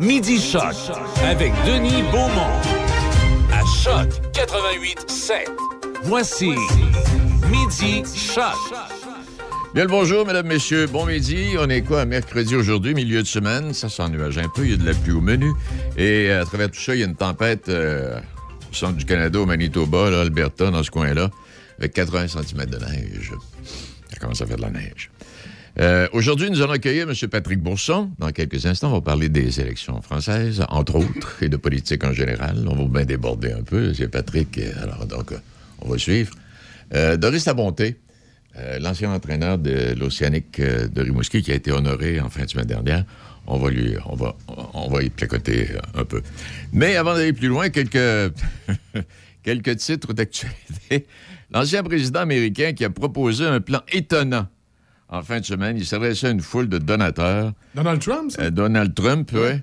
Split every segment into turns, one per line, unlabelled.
Midi Choc avec Denis Beaumont. À Choc 88 7. Voici Midi Choc.
Bien le bonjour, mesdames, messieurs. Bon midi. On est quoi, mercredi aujourd'hui, milieu de semaine? Ça s'ennuage un peu. Il y a de la pluie au menu. Et à travers tout ça, il y a une tempête euh, au centre du Canada, au Manitoba, là, Alberta, dans ce coin-là, avec 80 cm de neige. Ça commence à faire de la neige. Euh, aujourd'hui, nous allons accueillir M. Patrick Bourson. Dans quelques instants, on va parler des élections françaises, entre autres, et de politique en général. On va bien déborder un peu. C'est Patrick. Alors, donc, on va suivre. Euh, Doris Labonté, euh, l'ancien entraîneur de l'Océanique de Rimouski, qui a été honoré en fin de semaine dernière. On va lui, on va, on va y placoter un peu. Mais avant d'aller plus loin, quelques, quelques titres d'actualité. L'ancien président américain qui a proposé un plan étonnant en fin de semaine. Il s'adressait à une foule de donateurs.
Donald Trump, ça?
Euh, Donald Trump, oui.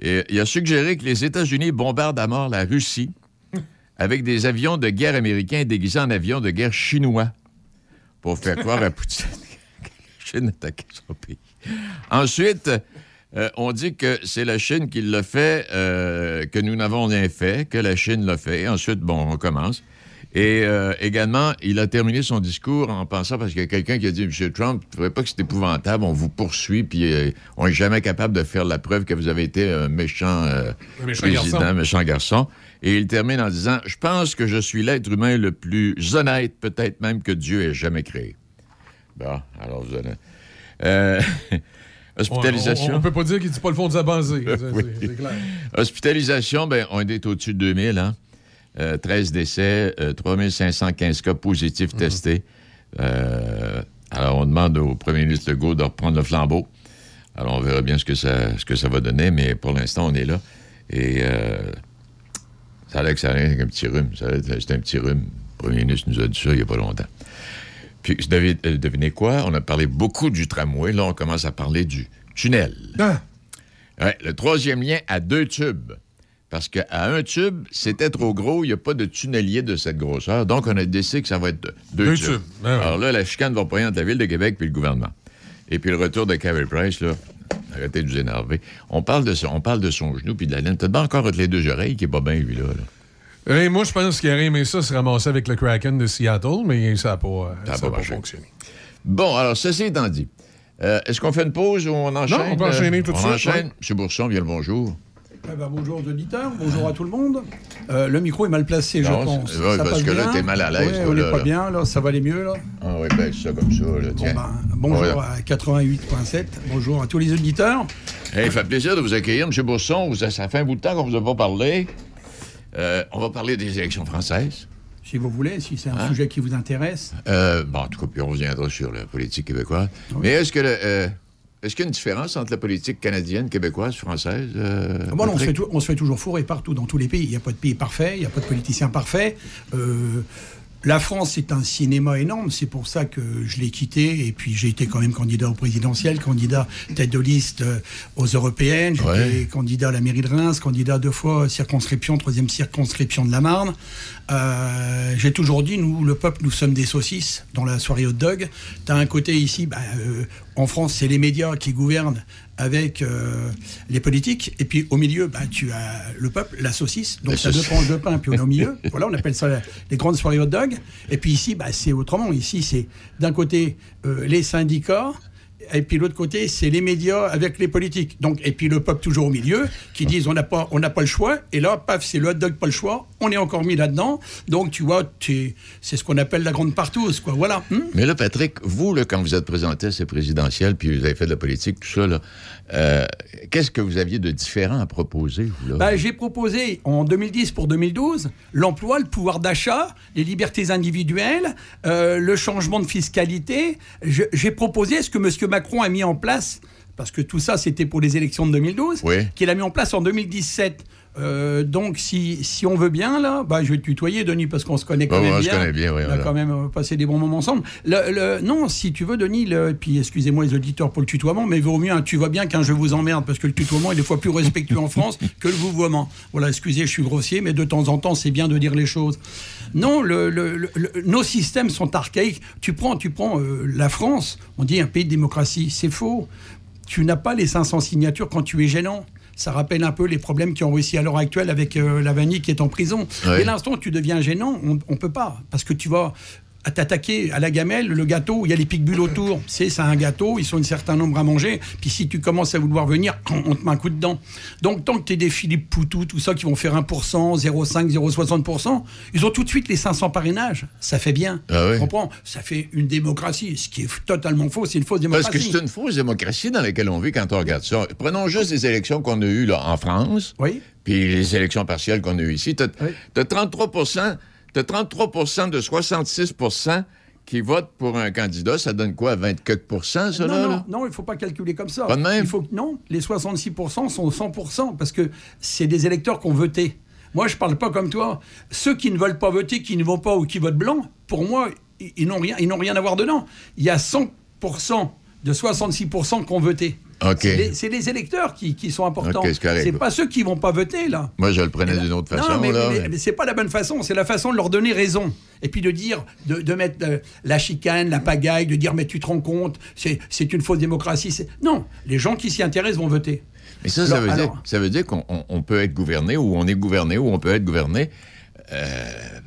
Et il a suggéré que les États-Unis bombardent à mort la Russie avec des avions de guerre américains déguisés en avions de guerre chinois pour faire croire à Poutine que la Chine attaquait son pays. Ensuite, euh, on dit que c'est la Chine qui l'a fait, euh, que nous n'avons rien fait, que la Chine l'a fait. Ensuite, bon, on commence. Et euh, également, il a terminé son discours en pensant, parce qu'il y a quelqu'un qui a dit, M. Trump, ne trouvez pas que c'est épouvantable, on vous poursuit, puis euh, on n'est jamais capable de faire la preuve que vous avez été un méchant, euh,
Un méchant
président,
garçon.
méchant garçon. Et il termine en disant, je pense que je suis l'être humain le plus honnête, peut-être même que Dieu ait jamais créé. Bon, alors vous allez... Euh, hospitalisation.
On, on peut pas dire qu'il dit pas le fond de sa pensée.
Oui.
c'est clair.
Hospitalisation, ben, on est au-dessus de 2000, hein? Euh, 13 décès, euh, 3515 cas positifs
Mhm.
testés. Euh, alors, on demande au premier ministre Legault de reprendre le flambeau. Alors, on verra bien ce que ça, ce que ça va donner, mais pour l'instant, on est là. Et euh, ça a l'air que ça a l'air avec un petit rhume. C'est un petit rhume. Le premier ministre nous a dit ça il n'y a pas longtemps. Puis, euh, devinez quoi? On a parlé beaucoup du tramway. Là, on commence à parler du tunnel.
Ah,
Ouais, le troisième lien à deux tubes. Parce qu'à un tube, c'était trop gros, il n'y a pas de tunnelier de cette grosseur. Donc, on a décidé que ça va être deux,
Deux
tubes.
tubes, ben ouais.
Alors là, la chicane va pas entre la Ville de Québec puis le gouvernement. Et puis le retour de Carey Price, là, arrêtez de vous énerver. On parle de, ça, on parle de son genou puis de la laine. T'as pas encore entre les deux oreilles qui est pas bien, lui, là. là?
Et moi, je pense qu'il aurait aimé ça se ramasser avec le Kraken de Seattle, mais ça n'a pas, euh,
Ça
ça
pas
pas fonctionné.
Bon, alors, ceci étant dit, euh, est-ce qu'on fait une pause ou on enchaîne?
on peut enchaîner tout de
on
suite,
enchaîne?
ouais.
M. Bourson, bien le bonjour.
Eh ben, bonjour aux auditeurs, bonjour à tout le monde. Euh, le micro est mal placé, je pense.
ouais,
Ça
parce
passe
que là,
bien
t'es mal à l'aise,
Ouais, on n'est
là,
pas
là.
bien, là, ça va aller mieux, là.
Ah oui, ben, ça comme ça, là,
Bon, ben, bonjour à 88.7, bonjour à tous les auditeurs.
Hey, ça fait plaisir de vous accueillir, M. Bourson. Vous- Ça fait un bout de temps qu'on ne vous a pas parlé. Euh, on va parler des élections françaises.
Si vous voulez, si c'est un
Hein?
sujet qui vous intéresse.
Euh, bon, en tout cas, puis on reviendra sur la politique québécoise. Mais est-ce que le, est-ce qu'il y a une différence entre la politique canadienne, québécoise, française? euh,
Ah, bon, on, se fait
Patrick?
tou- on se fait toujours fourrer partout, dans tous les pays. Il n'y a pas de pays parfait, il n'y a pas de politicien parfait. Euh, la France, c'est un cinéma énorme. C'est pour ça que je l'ai quitté. Et puis, j'ai été quand même candidat au présidentiel, candidat tête de liste euh, aux européennes. J'étais
Ouais.
candidat à la mairie de Reims, candidat deux fois circonscription, troisième circonscription de la Marne. Euh, j'ai toujours dit, nous, le peuple, nous sommes des saucisses dans la soirée hot dog. Tu as un côté ici, bah, euh, en France, c'est les médias qui gouvernent avec euh, les politiques. Et puis au milieu, bah, tu as le peuple, la saucisse. Donc tu as deux tranches de pain, puis on est au milieu. voilà, on appelle ça les grandes soirées hot dog. Et puis ici, bah, c'est autrement. Ici, c'est d'un côté euh, les syndicats. Et puis l'autre côté, c'est les médias avec les politiques. Donc, et puis le peuple toujours au milieu, qui disent on n'a pas, on n'a pas le choix. Et là, paf, c'est le hot dog, pas le choix. On est encore mis là-dedans. Donc, tu vois, tu- c'est ce qu'on appelle la grande partouze, quoi. Voilà. Hum
Mais là, Patrick, vous, là, quand vous êtes présenté à ces présidentielles, puis vous avez fait de la politique, tout ça, là, euh, qu'est-ce que vous aviez de différent à proposer, vous, là?
Bah, j'ai proposé en 2010 pour 2012 l'emploi, le pouvoir d'achat, les libertés individuelles, euh, le changement de fiscalité. Je- J'ai proposé ce que M. Macron a mis en place, parce que tout ça c'était pour les élections de 2012,
Oui.
qu'il a mis en place en 2017. Euh, donc, si, si on veut bien, là, bah, je vais te tutoyer, Denis, parce qu'on se connaît quand
Ouais,
même
on se
bien.
connaît bien, oui,
on a quand même euh, passé des bons moments ensemble. Le- le- non, si tu veux, Denis, le, puis excusez-moi les auditeurs pour le tutoiement, mais vaut mieux un tu vas bien qu'un je vous emmerde, parce que le tutoiement est des fois plus respectueux en France que le vouvoiement. Voilà, excusez, je suis grossier, mais de temps en temps, c'est bien de dire les choses. Non, nos systèmes sont archaïques. Tu prends, tu prends euh, la France, on dit un pays de démocratie, c'est faux. Tu n'as pas les 500 signatures quand tu es gênant. Ça rappelle un peu les problèmes qui ont réussi à l'heure actuelle avec euh, Lavagny qui est en prison.
Ouais.
Dès l'instant où tu deviens gênant, on ne peut pas. Parce que tu vas à t'attaquer à la gamelle, le gâteau, il y a les piques-bulles autour. C'est c'est un gâteau, ils sont un certain nombre à manger. Puis si tu commences à vouloir venir, on te met un coup dedans. Donc tant que tu es des Philippe Poutou, tout ça, qui vont faire 1%, 0,5, 0,60%, ils ont tout de suite les 500 parrainages. Ça fait bien.
Ah oui.
Tu comprends? Ça fait une démocratie. Ce qui est totalement faux, c'est une fausse
Parce
démocratie.
que c'est une fausse démocratie dans laquelle on vit quand on regarde ça. Prenons juste les élections qu'on a eues là, en France,
Oui.
puis les élections partielles qu'on a eues ici. Tu as,
Oui.
33 t'as 33 de 66% qui votent pour un candidat. Ça donne quoi, 20 quelques ça,
non,
là?
non,
là?
non, il ne faut pas calculer comme ça.
Pas de même?
Il faut non, les 66% sont 100% parce que c'est des électeurs qui ont voté. Moi, je ne parle pas comme toi. Ceux qui ne veulent pas voter, qui ne vont pas ou qui votent blanc, pour moi, ils, ils n'ont rien, ils n'ont rien à voir dedans. Il y a 100% de 66% qui ont voté. C'est les, électeurs qui, qui sont importants.
OK, c'est
pas ceux qui vont pas voter là.
Moi, je le prenais d'une autre façon,
Non, mais, mais- mais c'est pas la bonne façon. C'est la façon de leur donner raison. Et puis de dire, de, de mettre euh, la chicane, la pagaille, de dire, mais tu te rends compte, c'est une fausse démocratie. Non, les gens qui s'y intéressent vont voter.
Mais ça, ça
Alors-
veut dire,
alors-
ça veut dire qu'on on- on peut être gouverné ou on est gouverné ou on peut être gouverné euh,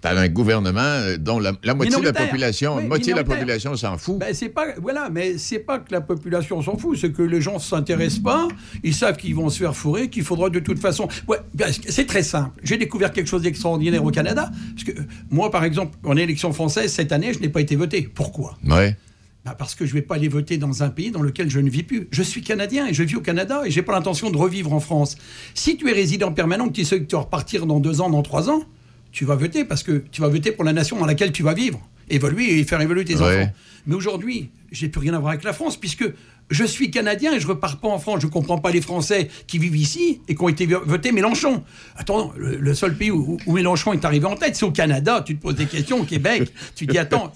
par un gouvernement euh, dont la, la moitié de la population,
Oui,
moitié de la population s'en fout.
Ben, c'est pas, voilà, mais c'est pas que la population s'en fout, c'est que les gens s'intéressent pas, ils savent qu'ils vont se faire fourrer, qu'il faudra de toute façon. Ouais, ben, c'est très simple. J'ai découvert quelque chose d'extraordinaire au Canada, parce que euh, moi, par exemple, en élection française cette année, je n'ai pas été voté. Pourquoi?
Ouais.
Bah, parce que je ne vais pas aller voter dans un pays dans lequel je ne vis plus. Je suis Canadien et je vis au Canada et je n'ai pas l'intention de revivre en France. Si tu es résident permanent, que tu sais que tu vas repartir dans deux ans, dans trois ans, tu vas voter parce que tu vas voter pour la nation dans laquelle tu vas vivre, évoluer et faire évoluer tes
Ouais.
enfants. Mais aujourd'hui, j'ai plus rien à voir avec la France puisque je suis Canadien et je repars pas en France. Je comprends pas les Français qui vivent ici et qui ont été vo- votés Mélenchon. Attends, le, le seul pays où, où Mélenchon est arrivé en tête, c'est au Canada. Tu te poses des questions au Québec. Tu dis attends,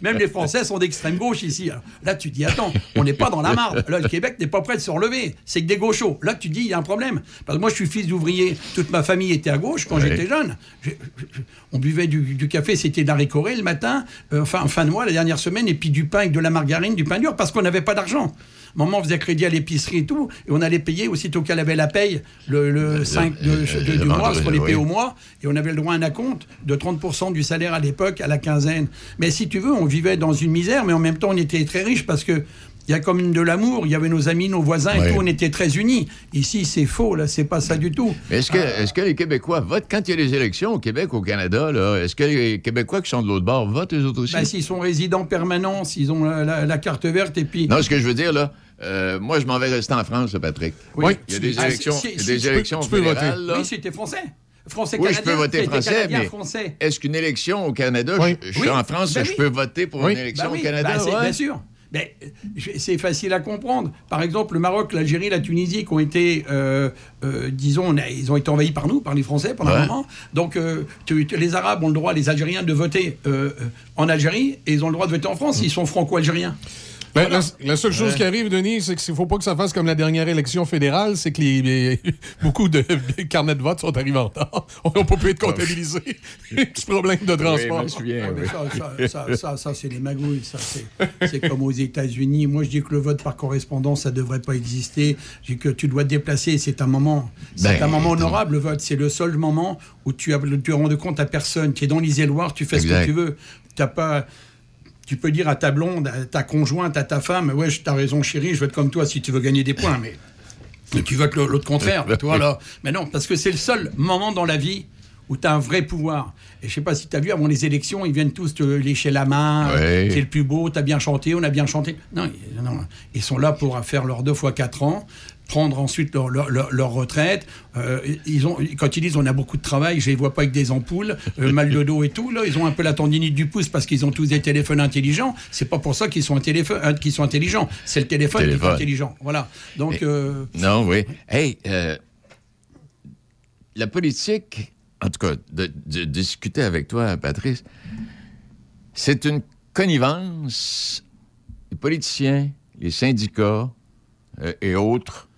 même les Français sont d'extrême gauche ici. Alors, là, tu dis attends, on n'est pas dans la marde. Là, le Québec n'est pas prêt de se relever. C'est que des gauchos. Là, tu dis il y a un problème. Parce que moi, je suis fils d'ouvrier. Toute ma famille était à gauche quand
Ouais.
j'étais jeune. Je- on buvait du, du café, c'était de la le matin, euh, enfin en fin de mois la dernière semaine, et puis du pain avec de la margarine, du pain dur, parce qu'on n'avait pas d'argent. Maman faisait crédit à l'épicerie et tout, et on allait payer aussitôt qu'elle avait la paye le, le 5 de,
le-
de-
le
du mois,
vendredi,
parce qu'on les payait
oui.
au mois, et on avait le droit à un acompte de 30% du salaire à l'époque, à la quinzaine. Mais si tu veux, on vivait dans une misère, mais en même temps, on était très riches parce que. Il y a comme de l'amour, il y avait nos amis, nos voisins et
Ouais.
tout, on était très unis. Ici, c'est faux, là, c'est pas ça du tout.
Mais est-ce que, les Québécois votent? Quand il y a les élections au Québec, au Canada, là? Est-ce que les Québécois qui sont de l'autre bord votent eux autres aussi?
Ben, s'ils sont résidents permanents, s'ils ont la, la- la carte verte, et puis.
Non, ce que je veux dire, là, euh, moi, je m'en vais rester en France, là, Patrick.
Oui.
Il y a des
Ah,
élections,
si-
il y a
si-
des
tu peux-
élections
tu peux voter.
là.
Oui, c'était français. Français
Oui, je
canadien.
peux voter français,
canadien,
mais
français.
est-ce qu'une élection au Canada,
Oui.
je, je suis en France,
Ben
je
oui.
peux voter pour
Oui.
une élection
oui,
au Canada?
c'est-
ouais?
Bien sûr. Mais c'est facile à comprendre. Par exemple, le Maroc, l'Algérie, la Tunisie, qui ont été, euh, euh, disons, a- ils ont été envahis par nous, par les Français pendant
Ouais.
un moment. Donc, euh, tu- tu- les Arabes ont le droit, les Algériens, de voter en Algérie, et ils ont le droit de voter en France. Ils sont franco-algériens.
Ben, la, la seule chose qui arrive, Denis, c'est qu'il ne faut pas que ça fasse comme la dernière élection fédérale, c'est que les, les- beaucoup de carnets de vote sont arrivés en retard. On n'a pas pu être comptabilisés. Petit problème de transport.
souviens, oui.
ça, ça, ça, ça, ça, c'est des magouilles. Ça, c'est, c'est comme aux États-Unis. Moi, je dis que le vote par correspondance, ça devrait pas exister. Je dis que tu dois te déplacer. C'est un moment, c'est
Ben,
un moment honorable, le vote. C'est le seul moment où tu as, tu as rendu compte à personne. Tu es dans l'isoloir, tu fais ce que tu veux. T'as pas. Tu peux dire à ta blonde, à ta conjointe, à ta femme, ouais, t'as raison, chérie, je vote comme toi si tu veux gagner des points, mais tu votes l'autre contraire, vois, là. Mais non, parce que c'est le seul moment dans la vie où tu as un vrai pouvoir. Et je sais pas si tu as vu, avant les élections, ils viennent tous te lécher la main.
Ouais.
C'est le plus beau, tu as bien chanté, on a bien chanté. Non, non, ils sont là pour faire leurs deux fois quatre ans, prendre ensuite leur, leur, leur- leur retraite. Euh, ils ont, quand ils disent on a beaucoup de travail, je les vois pas avec des ampoules, euh, mal de dos et tout, là, ils ont un peu la tendinite du pouce parce qu'ils ont tous des téléphones intelligents. C'est pas pour ça qu'ils sont, euh, qu'ils sont intelligents. C'est le téléphone, qui est intelligent. Voilà. Donc. euh,
Non, oui. Hey, la politique, en tout cas, de, de discuter avec toi, Patrice, c'est une connivence. Les politiciens, les syndicats et autres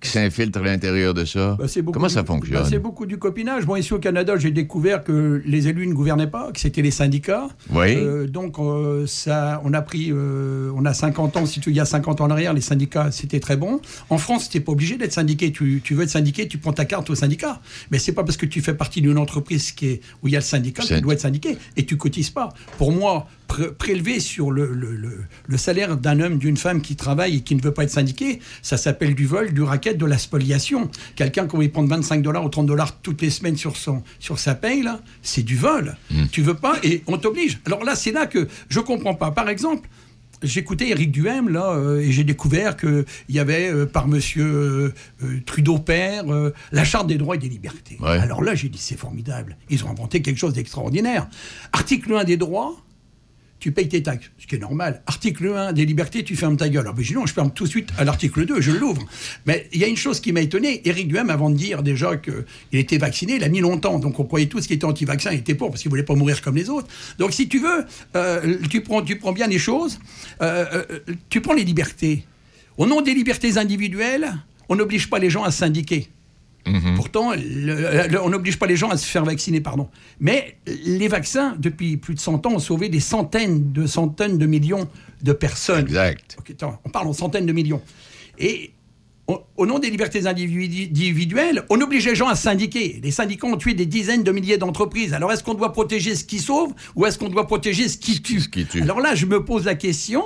qui s'infiltrent à l'intérieur de ça?
Bah,
Comment ça
du-
fonctionne?
bah, C'est beaucoup du copinage. Moi, ici au Canada, j'ai découvert que les élus ne gouvernaient pas, que c'était les syndicats.
Oui.
Euh, donc, euh, ça, on a pris, euh, on a 50 ans, si tu il y a 50 ans en arrière, les syndicats, c'était très bon. En France, tu n'es pas obligé d'être syndiqué. Tu, tu veux être syndiqué, tu prends ta carte au syndicat. Mais c'est pas parce que tu fais partie d'une entreprise qui est, où il y a le syndicat que tu dois être syndiqué. Et tu cotises pas. Pour moi, pré- prélever sur le, le- le- le salaire d'un homme, d'une femme qui travaille et qui ne veut pas être syndiqué, ça s'appelle du vol, du racket, de la spoliation. Quelqu'un qui va prendre 25 dollars ou 30 dollars toutes les semaines sur, son, sur sa paye, là, c'est du vol. Tu veux pas et on t'oblige. Alors là, c'est là que je comprends pas. Par exemple, J'écoutais Éric Duhem là euh, et j'ai découvert qu'il y avait euh, par Monsieur euh, euh, Trudeau père la charte des droits et des libertés.
Ouais.
Alors là j'ai dit c'est formidable. Ils ont inventé quelque chose d'extraordinaire. Article 1 des droits, tu payes tes taxes, ce qui est normal. Article 1 des libertés, tu fermes ta gueule. Alors, ben, je je ferme tout de suite à l'article 2, je l'ouvre. Mais il y a une chose qui m'a étonné. Éric Duhem, avant de dire déjà qu'il était vacciné, il a mis longtemps. Donc on croyait tous qu'il était anti-vaccin, il était pour, parce qu'il voulait pas mourir comme les autres. Donc si tu veux, euh, tu, prends, tu prends bien les choses, euh, euh, tu prends les libertés. Au nom des libertés individuelles, on n'oblige pas les gens à syndiquer. Pourtant, le- le- on n'oblige pas les gens à se faire vacciner, pardon. Mais les vaccins, depuis plus de 100 ans, ont sauvé des centaines de centaines de millions de personnes.
Exact.
On parle en centaines de millions. Et au, au nom des libertés individu- individuelles, on oblige les gens à syndiquer. Les syndicats ont tué des dizaines de milliers d'entreprises. Alors est-ce qu'on doit protéger ce qui sauve ou est-ce qu'on doit protéger ce qui tue?
Ce qui tue.
Alors là, je me pose la question.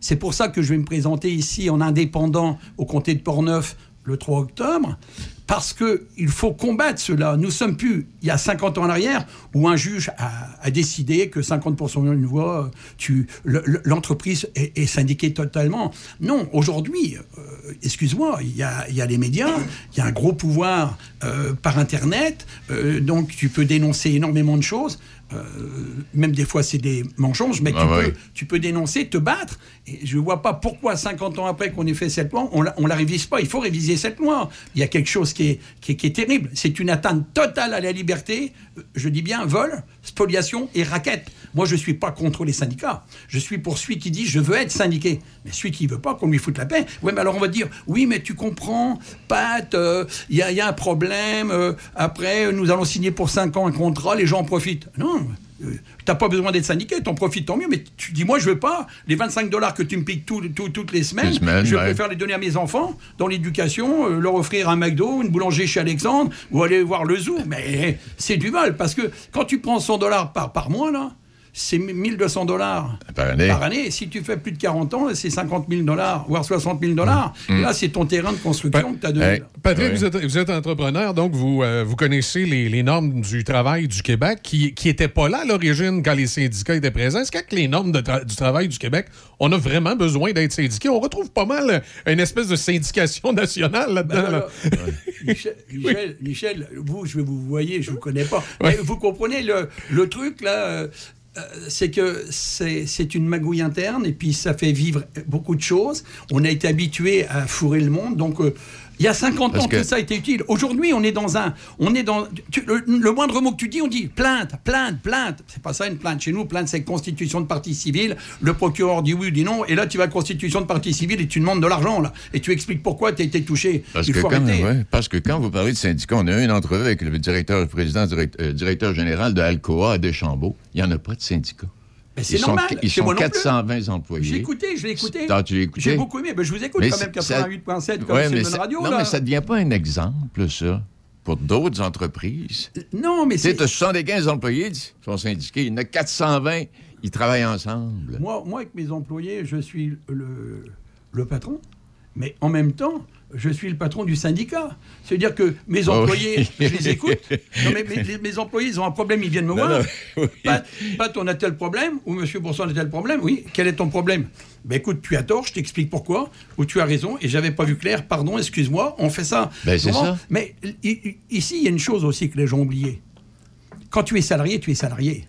C'est pour ça que je vais me présenter ici en indépendant au comté de Portneuf le 3 octobre, parce qu'il faut combattre cela. Nous sommes plus, il y a 50 ans en arrière, où un juge a, décidé que 50% d'une voix, l'entreprise est, syndiquée totalement. Non, aujourd'hui, euh, excuse-moi, il y a, il y a les médias, il y a un gros pouvoir euh, par Internet, euh, donc tu peux dénoncer énormément de choses. Euh, même des fois c'est des mensonges, mais
Ah
tu,
ouais.
peux, tu peux dénoncer, te battre. Et je ne vois pas pourquoi 50 ans après qu'on ait fait cette loi, on on la révise pas. Il faut réviser cette loi. Il y a quelque chose qui est, qui est, qui est terrible. C'est une atteinte totale à la liberté. Euh, Je dis bien vol, spoliation et raquette. Moi, je ne suis pas contre les syndicats. Je suis pour celui qui dit je veux être syndiqué. Mais celui qui ne veut pas, qu'on lui foute la paix. Oui, mais alors on va dire oui, mais tu comprends, Pat, euh, il y, a- il y a un problème. euh, après, nous allons signer pour 5 ans un contrat, les gens en profitent. Non. Euh, T'as pas besoin d'être syndiqué, t'en profites tant mieux, mais tu dis moi je veux pas les 25 dollars que tu me piques tout- tout- toutes les semaines,
Les semaines,
je
ouais.
préfère les donner à mes enfants dans l'éducation, euh, leur offrir un McDo, une boulangerie chez Alexandre ou aller voir le zoo. Mais c'est du vol parce que quand tu prends 100 dollars par, par mois là, c'est 1200 dollars
Par année.
par année. Si tu fais plus de 40 ans, c'est 50 000 dollars, voire 60 000 dollars.
Mmh.
Là, c'est ton terrain de construction que tu as donné.
Hey.
Patrick, vous, êtes, vous êtes entrepreneur, donc vous, euh, vous connaissez les, les normes du travail du Québec qui n'étaient pas là à l'origine quand les syndicats étaient présents. Est-ce qu'avec les normes de tra- du travail du Québec, on a vraiment besoin d'être syndiqué? On retrouve pas mal euh, une espèce de syndication nationale là-dedans.
Ben,
là.
alors, Michel, Michel, Michel, vous, je vous voyez, je vous connais pas. Mais vous comprenez le, le truc là, euh, euh, c'est que c'est une magouille interne et puis ça fait vivre beaucoup de choses. On a été habitué à fourrer le monde, donc. Il y a 50
Parce
ans,
que-
tout ça a été utile. Aujourd'hui, on est dans un. On est dans. tu- le, le moindre mot que tu dis, on dit plainte, plainte, plainte. C'est pas ça une plainte chez nous. Plainte, c'est constitution de partie civile. Le procureur dit oui ou dit non. Et là, tu vas à constitution de partie civile et tu demandes de l'argent, là. Et tu expliques pourquoi tu as été touché.
Parce
Il
que,
faut
quand,
arrêter.
ouais, parce que quand vous parlez de syndicats, on a eu une entrevue avec le directeur, le président, direct- euh, directeur général de Alcoa à Deschambault. Il n'y en a pas de syndicats.
Mais c'est
Ils sont,
normal.
ils sont
moi non plus.
420 employés.
J'ai écouté, je l'ai écouté.
Ah, écouté?
J'ai beaucoup aimé. Ben, je vous écoute
Mais
quand même,
c'est- ça-
88.7 comme
Ouais,
c'est une radio.
Non,
là.
mais ça ne devient pas un exemple, ça, pour d'autres entreprises.
Non, mais
sais,
c'est.
tu as 75 employés qui sont syndiqués. Il y en a 420, ils travaillent ensemble.
Moi, moi, avec mes employés, je suis le, le patron, mais en même temps, je suis le patron du syndicat. C'est-à-dire que mes
Ah oui.
employés, je les écoute. Non, mais mes, employés, ils ont un problème, ils viennent me voir.
oui.
Pat, Pat, on a tel problème, ou Monsieur Bourson a tel problème. Oui, quel est ton problème Ben écoute, tu as tort, je t'explique pourquoi, ou tu as raison, et j'avais pas vu clair, pardon, excuse-moi, on fait ça.
Ben, ça.
Mais ici, il y a une chose aussi que les gens ont oublié. Quand tu es salarié, tu es salarié.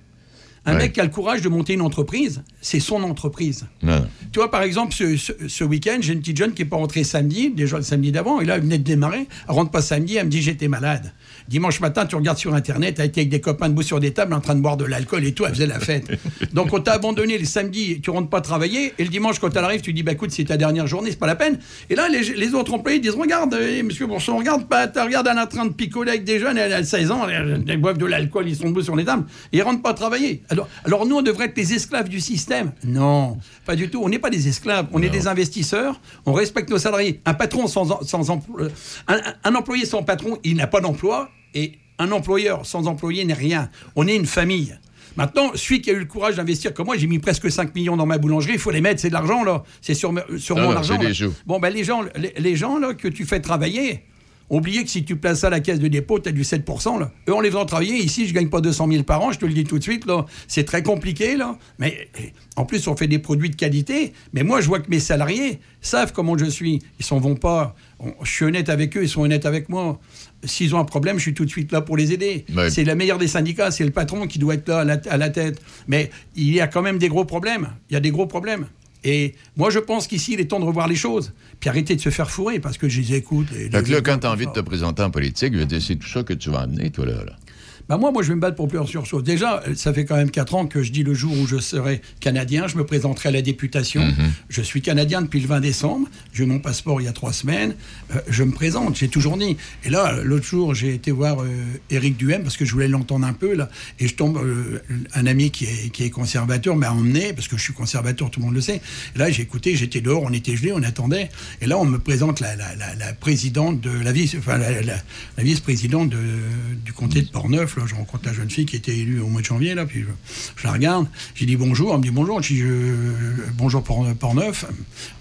Un
Ouais.
mec qui a le courage de monter une entreprise, c'est son entreprise.
Non.
Tu vois, par exemple, ce, ce- ce week-end, j'ai une petite jeune qui n'est pas rentrée samedi, déjà le samedi d'avant, et là, elle venait de démarrer. Elle rentre pas samedi, elle me dit j'étais malade. Dimanche matin, tu regardes sur Internet, elle était avec des copains debout sur des tables en train de boire de l'alcool et tout, elle faisait la fête. Donc, on t'a abandonné le samedi, tu rentres pas travailler, et le dimanche, quand elle arrive, tu dis bah écoute, c'est ta dernière journée, c'est pas la peine. Et là, les, les autres employés disent regarde, euh, monsieur Bourson, regarde pas, regarde, elle est en train de picoler avec des jeunes, elle a 16 ans, elle, elle boivent de l'alcool, ils sont debout sur les tables, et ils rentrent pas travailler. Alors, alors nous, on devrait être les esclaves du système. Non, pas du tout. On n'est pas des esclaves, on est des investisseurs, on respecte nos salariés. Un patron sans, sans emploi, un, un employé sans patron, il n'a pas d'emploi, et un employeur sans employé n'est rien. On est une famille. Maintenant, celui qui a eu le courage d'investir comme moi, j'ai mis presque 5 millions dans ma boulangerie, il faut les mettre, c'est de l'argent là, c'est sur, sur
Non,
mon argent. Bon, ben les gens, les, les gens là, que tu fais travailler, oubliez que si tu places ça à la caisse de dépôt, tu as du 7%. Là. Eux, en les faisant travailler, ici, je gagne pas 200 000 par an, je te le dis tout de suite. là. C'est très compliqué. là. Mais en plus, on fait des produits de qualité. Mais moi, je vois que mes salariés savent comment je suis. Ils s'en vont pas. On- je suis honnête avec eux, ils sont honnêtes avec moi. S'ils ont un problème, je suis tout de suite là pour les aider. C'est la meilleure des syndicats, c'est le patron qui doit être là à la, à la tête. Mais il y a quand même des gros problèmes. Il y a des gros problèmes. Et moi, je pense qu'ici, il est temps de revoir les choses. Puis arrêter de se faire fourrer parce que je les écoute. et
Fait que
les-
là, quand tu as envie de te présenter en politique, je veux dire, c'est tout ça que tu vas amener, toi, là. là.
Bah moi, moi, je vais me battre pour plusieurs choses. Déjà, ça fait quand même quatre ans que je dis le jour où je serai canadien, je me présenterai à la députation. Je suis canadien depuis le 20 décembre. J'ai eu mon passeport il y a trois semaines. Euh, je me présente, j'ai toujours dit. Et là, l'autre jour, j'ai été voir euh, Éric Duhem parce que je voulais l'entendre un peu là. Et je tombe, euh, un ami qui est, qui est conservateur m'a emmené parce que je suis conservateur, tout le monde le sait. Et là, j'ai écouté, j'étais dehors, on était gelés, on attendait. Et là, on me présente la, la, la, la présidente de la vice, enfin la, vice-présidente de- du comté de Portneuf. Là, je rencontre la jeune fille qui était élue au mois de janvier. Là, puis je, je la regarde. J'ai dit bonjour. Elle me dit bonjour. Je dis bonjour Port- Portneuf.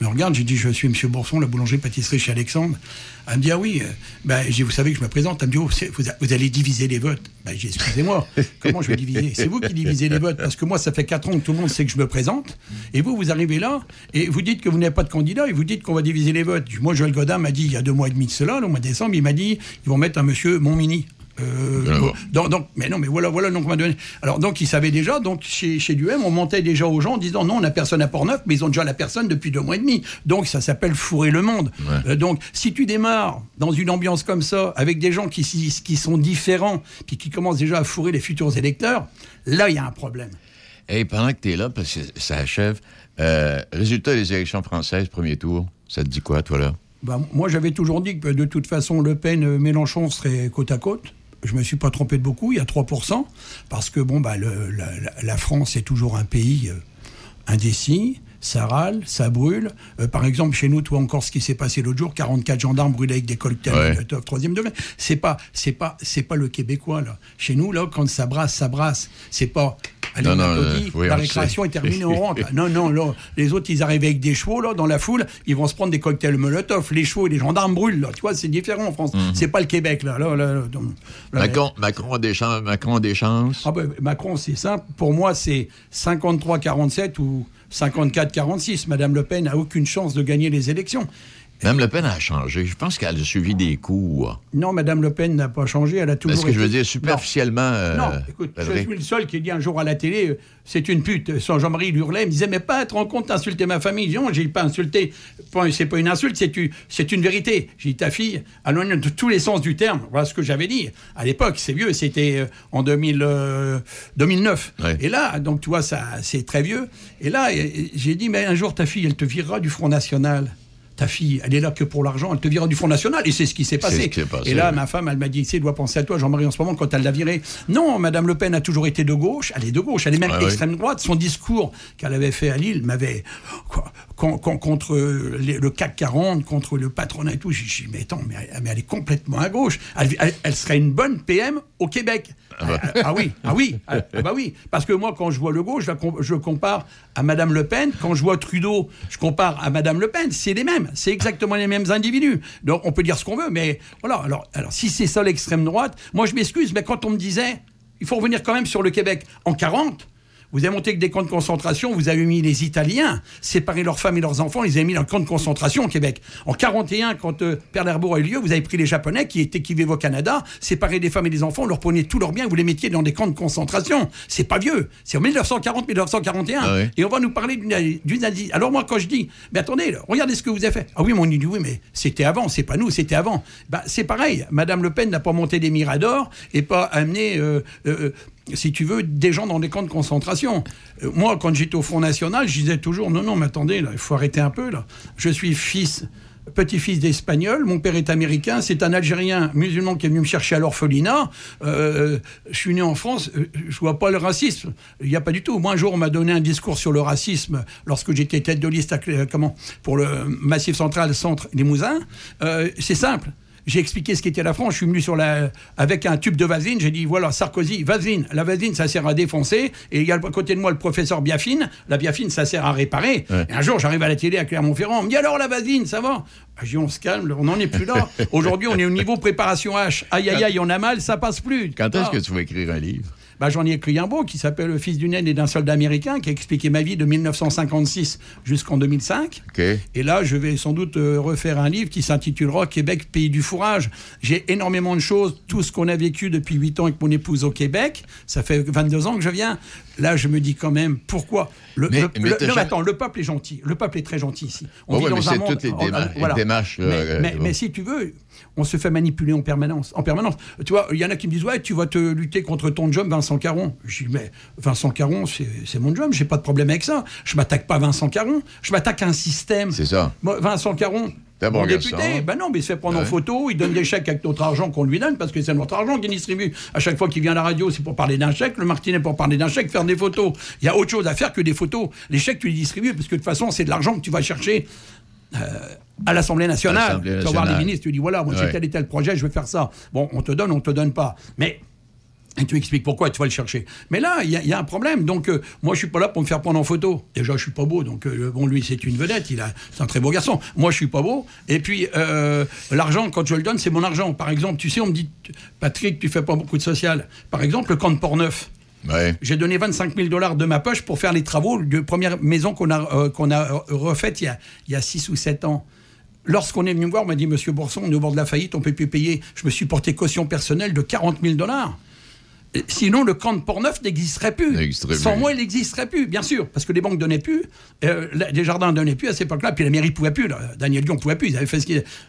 Elle me regarde. J'ai dit je suis Monsieur Bourson, la boulangerie pâtisserie chez Alexandre. Elle me dit ah oui. euh, Ben, j'ai dit, vous savez que je me présente. Elle me dit oh, vous, a- vous allez diviser les votes. Ben, j'ai dit, excusez-moi. Comment je vais diviser? C'est vous qui divisez les votes parce que moi ça fait quatre ans que tout le monde sait que je me présente. Et vous vous arrivez là et vous dites que vous n'avez pas de candidat et vous dites qu'on va diviser les votes. Moi Joël Godin m'a dit il y a deux mois et demi de cela, le mois de décembre, il m'a dit ils vont mettre un Monsieur Montmini. Euh, donc, donc- mais non, mais voilà, voilà, donc on m'a donné. Alors, donc, ils savaient déjà, donc, chez, chez Duhem, on montait déjà aux gens en disant non, on n'a personne à Port-Neuf, mais ils ont déjà la personne depuis deux mois et demi. Donc, ça s'appelle fourrer le monde.
Ouais.
Euh, donc, si tu démarres dans une ambiance comme ça, avec des gens qui, sont différents, puis qui commencent déjà à fourrer les futurs électeurs, là, il y a un problème.
Et pendant que tu es là, parce que ça achève, euh, résultat des élections françaises, premier tour, ça te dit quoi, toi, là?
Bah, moi, j'avais toujours dit que de toute façon, Le Pen, euh, Mélenchon seraient côte à côte. Je me suis pas trompé de beaucoup, il y a 3%, parce que bon, bah, le- la, France est toujours un pays euh, indécis, ça râle, ça brûle. Euh, par exemple, chez nous, toi encore, ce qui s'est passé l'autre jour, 44 gendarmes brûlés avec des cocktails
Ouais.
Troisième degré. C'est pas, c'est pas, c'est pas le Québécois là. Chez nous, là, quand ça brasse, ça brasse. C'est pas. Allez,
Non,
on
non, euh, oui,
la récréation est terminée, on rentre. là. Non, non, là, les autres, ils arrivent avec des chevaux, là, dans la foule, ils vont se prendre des cocktails Molotov. Les chevaux et les gendarmes brûlent, là. Tu vois, c'est différent en France. C'est pas le Québec, là. là, là, là, donc, là,
Macron, Macron, a des chances, Macron a des chances.
ah ben, Macron, c'est simple. Pour moi, c'est 53-47 ou 54-46. Madame Le Pen n'a aucune chance de gagner les élections.
Mme Le Pen a changé. Je pense qu'elle a suivi des coups.
Non, Madame Le Pen n'a pas changé. Elle a toujours.
Est-ce que je veux dire superficiellement. euh,
Non, écoute, je suis le seul qui dit un jour à la télé, euh, c'est une pute. Son Jean-Marie il hurlait, il me disait, mais pas, te rends compte, t'as insulté ma famille. Je dis, non, j'ai pas insulté. C'est pas une insulte, c'est une, une vérité. J'ai dit, ta fille, à l'un de tous les sens du terme, voilà ce que j'avais dit. À l'époque, c'est vieux, c'était euh, en 2000, euh, 2009.
Ouais.
Et là, donc tu vois, ça, c'est très vieux. Et là, euh, j'ai dit, mais un jour, ta fille, elle te virera du Front National. Ta fille, elle est là que pour l'argent, elle te virera du Front National. Et c'est ce qui s'est passé. Et là, ma femme, elle m'a dit, tu sais, elle doit penser à toi, Jean-Marie, en ce moment, quand elle l'a viré. Non, Madame Le Pen a toujours été de gauche. Elle est de gauche. Elle est même
ouais.
extrême droite. Son discours qu'elle avait fait à Lille m'avait. Quoi, con- con- contre les- le CAC 40, contre le patronat et tout. J'ai dit, mais attends, mais elle, mais elle est complètement à gauche. Elle, elle- elle serait une bonne PM au Québec. Ah, ah oui, ah oui, ah, bah oui. Parce que moi, quand je vois le gauche, je, la je compare à Madame Le Pen. Quand je vois Trudeau, je compare à Madame Le Pen. C'est les mêmes. C'est exactement les mêmes individus. Donc, on peut dire ce qu'on veut, mais voilà. Alors, alors si c'est ça l'extrême droite, moi, je m'excuse, mais quand on me disait, il faut revenir quand même sur le Québec en 40. Vous avez monté que des camps de concentration, vous avez mis les Italiens, séparé leurs femmes et leurs enfants, ils avez mis dans le camp de concentration au Québec. En 41, quand euh, Pearl Harbor a eu lieu, vous avez pris les Japonais qui étaient qui vivaient au Canada, séparé des femmes et des enfants, leur preniez tous leurs biens, vous les mettiez dans des camps de concentration. C'est pas vieux, c'est en 1940-1941.
Ah oui.
Et on va nous parler d'une nazi. Alors moi, quand je dis, mais attendez, regardez ce que vous avez fait. Ah oui, mais on dit oui, mais c'était avant, c'est pas nous, c'était avant. Bah, c'est pareil. Madame Le Pen n'a pas monté des miradors et pas amené, euh, euh, si tu veux, des gens dans des camps de concentration. Euh, moi, quand j'étais au Front National, je disais toujours, non, non, mais attendez, il faut arrêter un peu, là. Je suis fils petit-fils d'Espagnol, mon père est américain, c'est un Algérien musulman qui est venu me chercher à l'orphelinat. Euh, je suis né en France, euh, je vois pas le racisme. Il n'y a pas du tout. Moi, un jour, on m'a donné un discours sur le racisme lorsque j'étais tête de liste comment, pour le Massif Central Centre Limousin. C'est simple. J'ai expliqué ce qu'était la France. Je suis venu sur la, avec un tube de vaseline. J'ai dit voilà, Sarkozy, vaseline. La vaseline, ça sert à défoncer. Et il y a à côté de moi le professeur Biafine. La Biafine, ça sert à réparer.
Ouais.
Et un jour, j'arrive à la télé à Clermont-Ferrand. On me dit alors la vaseline, ça va? Ah, Je dis on se calme, on n'en est plus là. Aujourd'hui, on est au niveau préparation H. Aïe, aïe, aïe, on a mal, ça passe plus.
Quand est-ce
Ah.
que tu vas écrire un livre?
Bah, J'en ai écrit un beau qui s'appelle Le fils d'une aile et d'un soldat américain, qui a expliqué ma vie de 1956 jusqu'en 2005.
OK.
Et là, je vais sans doute euh, refaire un livre qui s'intitulera Québec, pays du fourrage. J'ai énormément de choses, tout ce qu'on a vécu depuis 8 ans avec mon épouse au Québec. Ça fait 22 ans que je viens. Là, je me dis quand même, pourquoi le,
Mais-
le-
mais
le-
t'as
non,
jamais-
attends, le peuple est gentil. Le peuple est très gentil ici.
Ouais, ouais, mais
un
c'est
monde-
toutes les
on-
déma-
on-
démarches,
Mais,
euh,
mais-
bon.
mais si tu veux, on se fait manipuler en permanence. En permanence. Tu vois, il y en a qui me disent Ouais, tu vas te lutter contre ton job, Vincent Caron. Je dis Mais Vincent Caron, c'est mon job, j'ai pas de problème avec ça. Je m'attaque pas à Vincent Caron, je m'attaque à un système.
C'est ça.
Moi, Vincent Caron.
T'es un bon
mon
garçon.
député, ben non, mais il se fait prendre en photo, il donne des chèques avec notre argent qu'on lui donne, parce que c'est notre argent qu'il distribue. À chaque fois qu'il vient à la radio, c'est pour parler d'un chèque, le Martinet pour parler d'un chèque, faire des photos. Il y a autre chose à faire que des photos. Les chèques, tu les distribues, parce que de toute façon, c'est de l'argent que tu vas chercher euh, à l'Assemblée nationale. Tu vas voir les ministres, tu dis voilà, moi
Ouais.
j'ai tel et tel projet, je vais faire ça. Bon, on te donne, on te donne pas. Mais. Et tu expliques pourquoi, tu vas le chercher. Mais là, il y, a- il y a un problème. Donc, euh, moi, je suis pas là pour me faire prendre en photo. Déjà, je suis pas beau. Donc, euh, bon, lui, c'est une vedette. Il a, c'est un très beau garçon. Moi, je suis pas beau. Et puis, euh, l'argent, quand je le donne, c'est mon argent. Par exemple, tu sais, on me dit, Patrick, tu fais pas beaucoup de social. Par exemple, le camp de Port-Neuf.
Ouais.
J'ai donné 25 000 dollars de ma poche pour faire les travaux de première maison qu'on a, qu'on a refaite il y a, il y a 6 ou 7 ans. Lorsqu'on est venu me voir, on m'a dit Monsieur Bourson, on est au bord de la faillite, on peut plus payer. Je me suis porté caution personnelle de 40 000 dollars. Sinon, le camp de Port-Neuf n'existerait plus. Sans moi, il n'existerait plus, bien sûr, parce que les banques donnaient plus, euh, les jardins donnaient plus à cette époque-là, puis la mairie pouvait plus. là. Daniel Dion pouvait plus. Ils avaient fait ce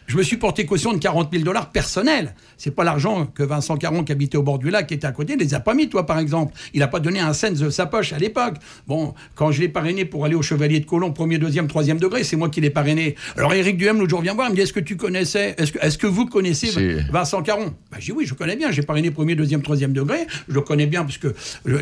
Je me suis porté caution de 40 000 dollars personnels. C'est pas l'argent que Vincent Caron, qui habitait au bord du lac, qui était à côté, les a pas mis, toi, par exemple. Il n'a pas donné un cent de sa poche à l'époque. Bon, quand je l'ai parrainé pour aller au Chevalier de Colomb, premier, deuxième, troisième degré, c'est moi qui l'ai parrainé. Alors Éric Duhem, l'autre jour, vient voir, il me dit Est-ce que tu connaissais, est-ce que, est-ce que vous connaissez Vincent Caron? Bah, J'ai dit oui, je connais bien. J'ai parrainé premier, deuxième, troisième degré. Je le connais bien parce que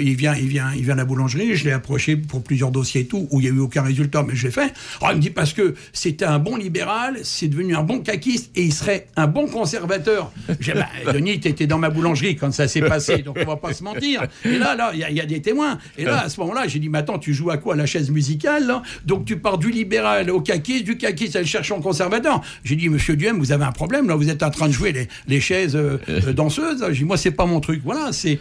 il vient, il vient, il vient à la boulangerie. Je l'ai approché pour plusieurs dossiers et tout où il n'y a eu aucun résultat, mais je l'ai fait. Alors il me dit parce que c'était un bon libéral, c'est devenu un bon caquiste et il serait un bon conservateur. J'ai bah, Denis, t'étais dans ma boulangerie quand ça s'est passé, donc on va pas se mentir. Et là, là, il y, a- des témoins. Et là, à ce moment-là, j'ai dit, mais attends, tu joues à quoi la chaise musicale là Donc tu pars du libéral au caquiste, du caquiste à le chercher en conservateur. J'ai dit, Monsieur Duhem, vous avez un problème là, vous êtes en train de jouer les, chaises euh, euh, danseuses. J'ai dit, moi, c'est pas mon truc. Voilà, c'est-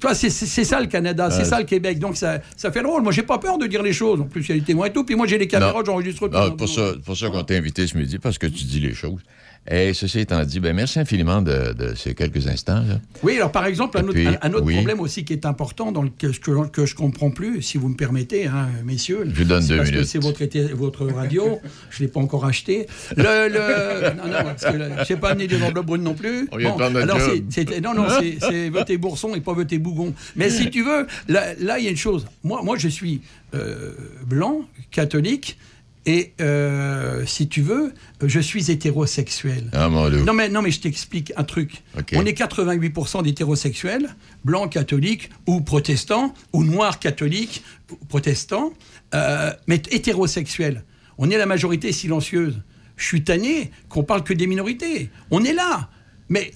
toi, c'est, ça le Canada, c'est ça le Québec. Donc ça, ça fait drôle. Moi, j'ai pas peur de dire les choses. En plus, il y a les témoins et tout. Puis moi, j'ai les caméras, j'enregistre tout.
Pour ça, pour ça qu'on t'a invité ce midi, parce que tu dis les choses. Et ceci étant dit, ben merci infiniment de, de ces quelques instants. Là.
Oui, alors par exemple, un autre,
puis,
un- autre
oui.
problème aussi qui est important, dans le, que, que, que je comprends plus, si vous me permettez, hein, messieurs.
Je vous donne deux
parce
minutes.
c'est votre, votre radio, je ne l'ai pas encore acheté. Le, le- non, non, parce que je n'ai pas amené des enveloppes brunes non plus.
On notre
alors
job.
c'est, c'est- non, non, c'est, voter Bourson et pas voter Bougon. Mais si tu veux, là, là, il y a une chose. Moi, moi je suis euh, blanc, catholique, et euh, si tu veux, je suis hétérosexuel.
Ah.
Non mais, non, mais je t'explique un truc. On est 88% d'hétérosexuels, blancs catholiques ou protestants, ou noirs catholiques ou protestants, euh, mais hétérosexuels. On est la majorité silencieuse. Je suis tanné qu'on parle que des minorités. On est là. Mais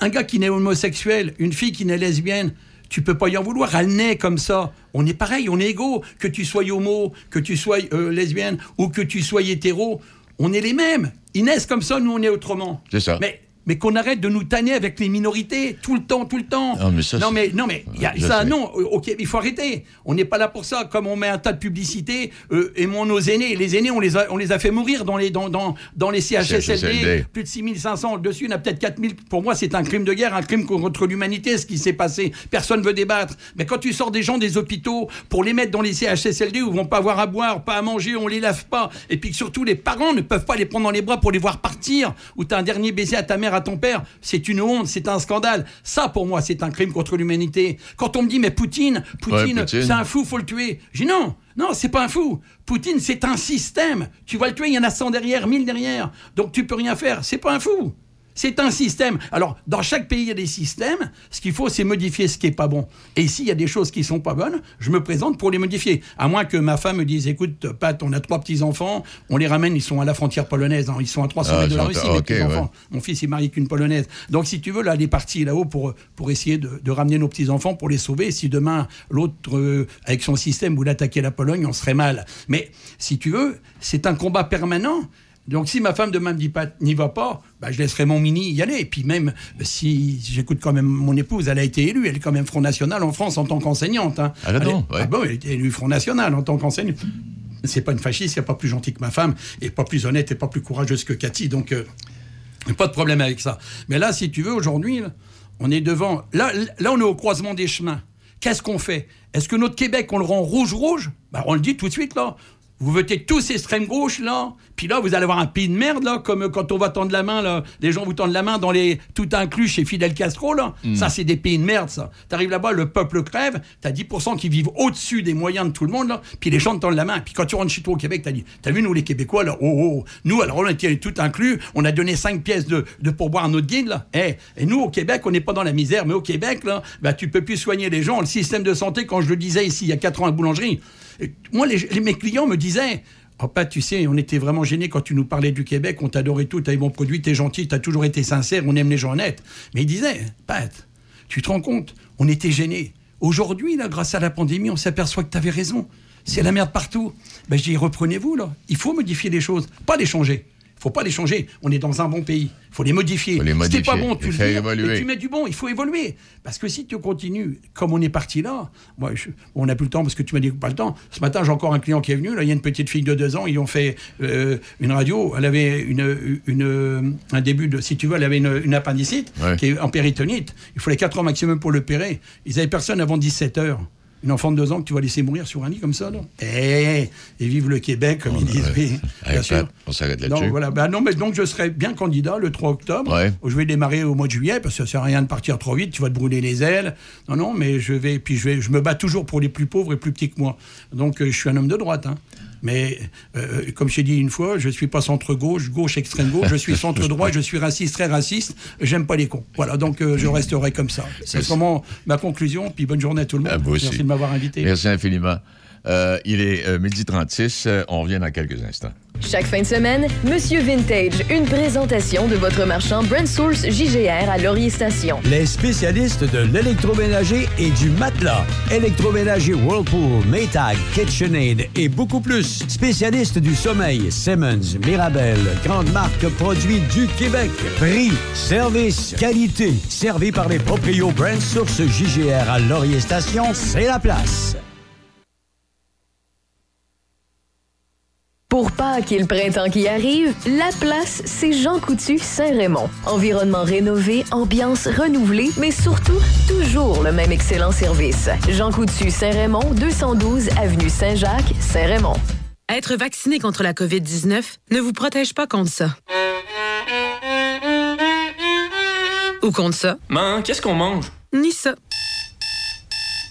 un gars qui naît homosexuel, une fille qui naît lesbienne, tu peux pas y en vouloir. Elle naît comme ça. On est pareil, on est égaux. Que tu sois homo, que tu sois euh, lesbienne ou que tu sois hétéro, on est les mêmes. Ils naissent comme ça, nous on est autrement.
C'est ça.
Mais mais qu'on arrête de nous tanner avec les minorités tout le temps, tout le temps.
Non, mais ça,
non, mais, non, mais y a-
Je
ça,
sais.
non, euh, ok, il faut arrêter. On n'est pas là pour ça. Comme on met un tas de publicité, euh, aimons nos aînés. Les aînés, on les a, on les a fait mourir dans les, dans, dans, dans les CHSLD.
CHSLD.
Plus de 6500. Dessus, il y en a peut-être 4000. Pour moi, c'est un crime de guerre, un crime contre l'humanité, ce qui s'est passé. Personne veut débattre. Mais quand tu sors des gens des hôpitaux pour les mettre dans les CHSLD où ils vont pas avoir à boire, pas à manger, on les lave pas. Et puis que surtout, les parents ne peuvent pas les prendre dans les bras pour les voir partir. Ou tu as un dernier baiser à ta mère, à ton père. C'est une honte, c'est un scandale. Ça, pour moi, c'est un crime contre l'humanité. Quand on me dit, mais Poutine, Poutine,
Ouais, Poutine.
c'est un fou, faut le tuer. J'ai dit non, non, c'est pas un fou. Poutine, c'est un système. Tu vas le tuer, il y en a 100 derrière, 1000 derrière. Donc tu peux rien faire. C'est pas un fou. C'est un système. Alors, dans chaque pays, il y a des systèmes. Ce qu'il faut, c'est modifier ce qui est pas bon. Et ici, il y a des choses qui sont pas bonnes. Je me présente pour les modifier. À moins que ma femme me dise, écoute, Pat, on a trois petits-enfants, on les ramène, ils sont à la frontière polonaise. hein. Ils sont à 300
Ah,
mètres de la Russie,
sont-
mes
ok,
petits-enfants.
ouais.
Mon fils est marié qu'une polonaise. Donc, si tu veux, là, elle est partie là-haut pour, pour essayer de, de ramener nos petits-enfants, pour les sauver. Si demain, l'autre, euh, avec son système, voulait attaquer la Pologne, on serait mal. Mais, si tu veux, c'est un combat permanent. Donc, si ma femme demain me dit pas, n'y va pas, bah, je laisserai mon mini y aller. Et puis, même si j'écoute quand même mon épouse, elle a été élue, elle est quand même Front National en France en tant qu'enseignante. hein.
Ah, non,
Elle est-
ouais.
ah bon, elle était élue Front National en tant qu'enseignante. C'est pas une fasciste, il n'y a pas plus gentil que ma femme, et pas plus honnête et pas plus courageuse que Cathy. Donc, euh, pas de problème avec ça. Mais là, si tu veux, aujourd'hui, on est devant. Là, là, on est au croisement des chemins. Qu'est-ce qu'on fait? Est-ce que notre Québec, on le rend rouge-rouge bah, On le dit tout de suite, là. Vous votez tous extrême gauche, là. Puis là, vous allez avoir un pays de merde, là, comme quand on va tendre la main, là. Les gens vous tendent la main dans les tout inclus chez Fidel Castro, là. Ça, c'est des pays de merde, ça. T'arrives là-bas, le peuple crève. T'as 10% qui vivent au-dessus des moyens de tout le monde, là. Puis les gens te tendent la main. Puis quand tu rentres chez toi au Québec, t'as dit, t'as vu, nous, les Québécois, là, oh, oh, nous, alors, on était tout inclus. On a donné 5 pièces de, de pourboire à notre guide, là. Eh, et nous, au Québec, on n'est pas dans la misère. Mais au Québec, là, bah, tu peux plus soigner les gens. Le système de santé, quand je le disais ici, il y a 4 ans à boulangerie, et moi, mes clients me disaient, Oh, Pat, tu sais, on était vraiment gênés quand tu nous parlais du Québec, on t'adorait tout, eu bon produit, t'es gentil, t'as toujours été sincère, on aime les gens honnêtes. Mais ils disaient, Pat, tu te rends compte, on était gênés. Aujourd'hui, grâce à la pandémie, on s'aperçoit que t'avais raison. C'est la merde partout. Ben, je dis, reprenez-vous, là. Il faut modifier les choses, pas les changer. Il faut pas les changer. On est dans un bon pays. Il faut les modifier.
Faut les
Si t'es pas
modifier
bon, tu le
évoluer.
et tu mets du bon. Il faut évoluer. Parce que si tu continues comme on est parti là, moi, je- on n'a plus le temps parce que tu m'as dit pas le temps. Ce matin, j'ai encore un client qui est venu. Là, il y a une petite fille de deux ans. Ils ont fait euh, une radio. Elle avait une, une, un début de, si tu veux, elle avait une, une appendicite
Ouais.
qui est en péritonite. Il fallait 4 heures maximum pour l'opérer. Ils avaient personne avant 17 heures. Une enfant de deux ans que tu vas laisser mourir sur un lit comme ça, là. Eh, et vive le Québec, comme ils disent, oui, bien sûr.
On s'arrête
Donc
là-dessus.
voilà, ben non, mais donc je serai bien candidat le 3 octobre.
Ouais.
Je vais démarrer au mois de juillet parce que ça sert à rien de partir trop vite, tu vas te brûler les ailes. Non, non, mais je vais, puis je vais, je me bats toujours pour les plus pauvres et plus petits que moi. Donc euh, je suis un homme de droite, hein. Mais euh, comme j'ai dit une fois, je suis pas centre gauche, gauche extrême gauche, je suis centre droit, je suis raciste, très raciste. J'aime pas les cons. Voilà, donc euh, je resterai comme ça. C'est vraiment ma conclusion. Puis bonne journée à tout le monde.
À vous aussi.
Merci de m'avoir invité.
Merci infiniment. Euh, il est euh, midi 36. euh, on revient dans quelques instants.
Chaque fin de semaine, Monsieur Vintage, une présentation de votre marchand Brand Source JGR à Laurier Station.
Les spécialistes de l'électroménager et du matelas. Électroménager Whirlpool, Maytag, KitchenAid et beaucoup plus. Spécialistes du sommeil, Simmons, Mirabel, grande marque produits du Québec. Prix, service, qualité. Servi par les proprios Brand Source JGR à Laurier Station, c'est la place.
Pour Pâques et le printemps qui arrive, la place, c'est Jean Coutu Saint-Raymond. Environnement rénové, ambiance renouvelée, mais surtout, toujours le même excellent service. Jean Coutu Saint-Raymond, 212 Avenue Saint-Jacques, Saint-Raymond.
Être vacciné contre la COVID-19 ne vous protège pas contre ça. Ou contre ça,
Man, qu'est-ce qu'on mange?
ni ça.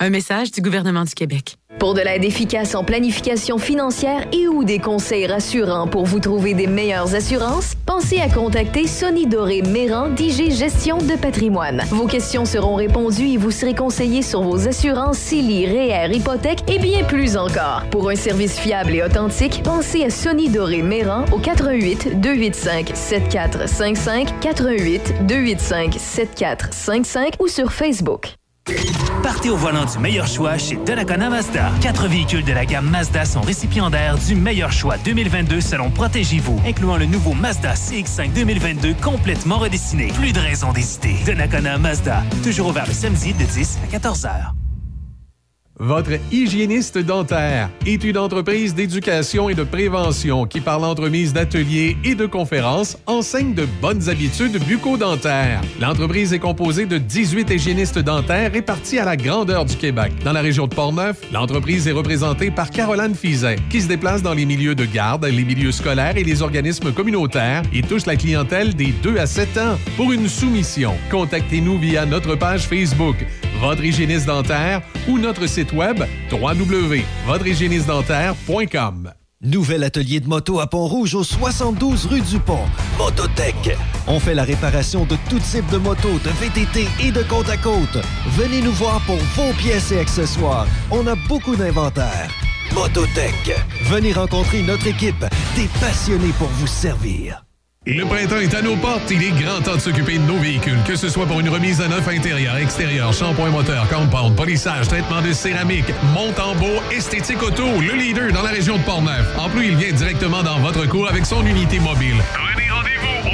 Un message du gouvernement du Québec.
Pour de l'aide efficace en planification financière et ou des conseils rassurants pour vous trouver des meilleures assurances, pensez à contacter Sonny Doré Méran d'IG Gestion de patrimoine. Vos questions seront répondues et vous serez conseillé sur vos assurances CELI, REER, hypothèques et bien plus encore. Pour un service fiable et authentique, pensez à Sonny Doré Méran au 88 285 7455 88 285 7455 ou sur Facebook.
Partez au volant du meilleur choix chez Donnacona Mazda. Quatre véhicules de la gamme Mazda sont récipiendaires du meilleur choix 2022 selon Protégez-vous, incluant le nouveau Mazda CX-5 2022 complètement redessiné. Plus de raison d'hésiter. Donnacona Mazda, toujours ouvert le samedi de 10 à 14 heures.
Votre hygiéniste dentaire est une entreprise d'éducation et de prévention qui, par l'entremise d'ateliers et de conférences, enseigne de bonnes habitudes bucco-dentaires. L'entreprise est composée de 18 hygiénistes dentaires répartis à la grandeur du Québec. Dans la région de Portneuf, l'entreprise est représentée par Caroline Fizet, qui se déplace dans les milieux de garde, les milieux scolaires et les organismes communautaires et touche la clientèle des 2 à 7 ans. Pour une soumission, contactez-nous via notre page Facebook, Votre hygiéniste dentaire ou notre site web www.votrehygiénistedentaire.com.
Nouvel atelier de moto à Pont-Rouge au 72 rue du Pont. Mototech. On fait la réparation de tout type de motos, de VTT et de côte à côte. Venez nous voir pour vos pièces et accessoires. On a beaucoup d'inventaire. Mototech. Venez rencontrer notre équipe, des passionnés pour vous servir.
Le printemps est à nos portes. Il est grand temps de s'occuper de nos véhicules, que ce soit pour une remise à neuf intérieur, extérieur, shampoing moteur, compound, polissage, traitement de céramique, monte en beau, esthétique auto, le leader dans la région de Portneuf. En plus, il vient directement dans votre cours avec son unité mobile.
Prenez rendez-vous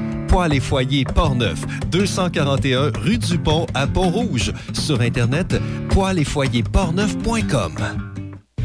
Poils et foyers Portneuf, 241 rue du Pont à Pont-Rouge. Sur Internet, poils et foyers portneuf.com.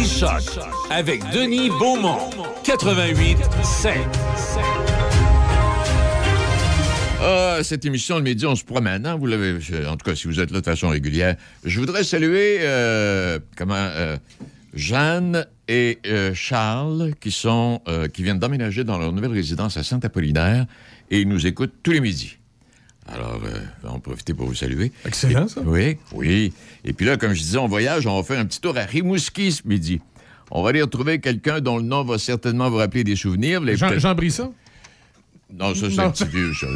Midi Choc avec Denis Beaumont. 88 5.
Ah, cette émission le midi, on se promène. hein? Vous l'avez, en tout cas, si vous êtes là de façon régulière. Je voudrais saluer euh, comment euh, Jeanne et euh, Charles qui sont qui viennent d'emménager dans leur nouvelle résidence à Saint-Apollinaire et ils nous écoutent tous les midis. Alors, euh, on va en profiter pour vous saluer.
Excellent, ça.
Oui, oui. Et puis là, comme je disais, on voyage, on va faire un petit tour à Rimouski ce midi. On va aller retrouver quelqu'un dont le nom va certainement vous rappeler des souvenirs. Vous l'avez
Jean,
peut-être-
Jean Brisson?
non, ça, c'est un petit vieux, ça.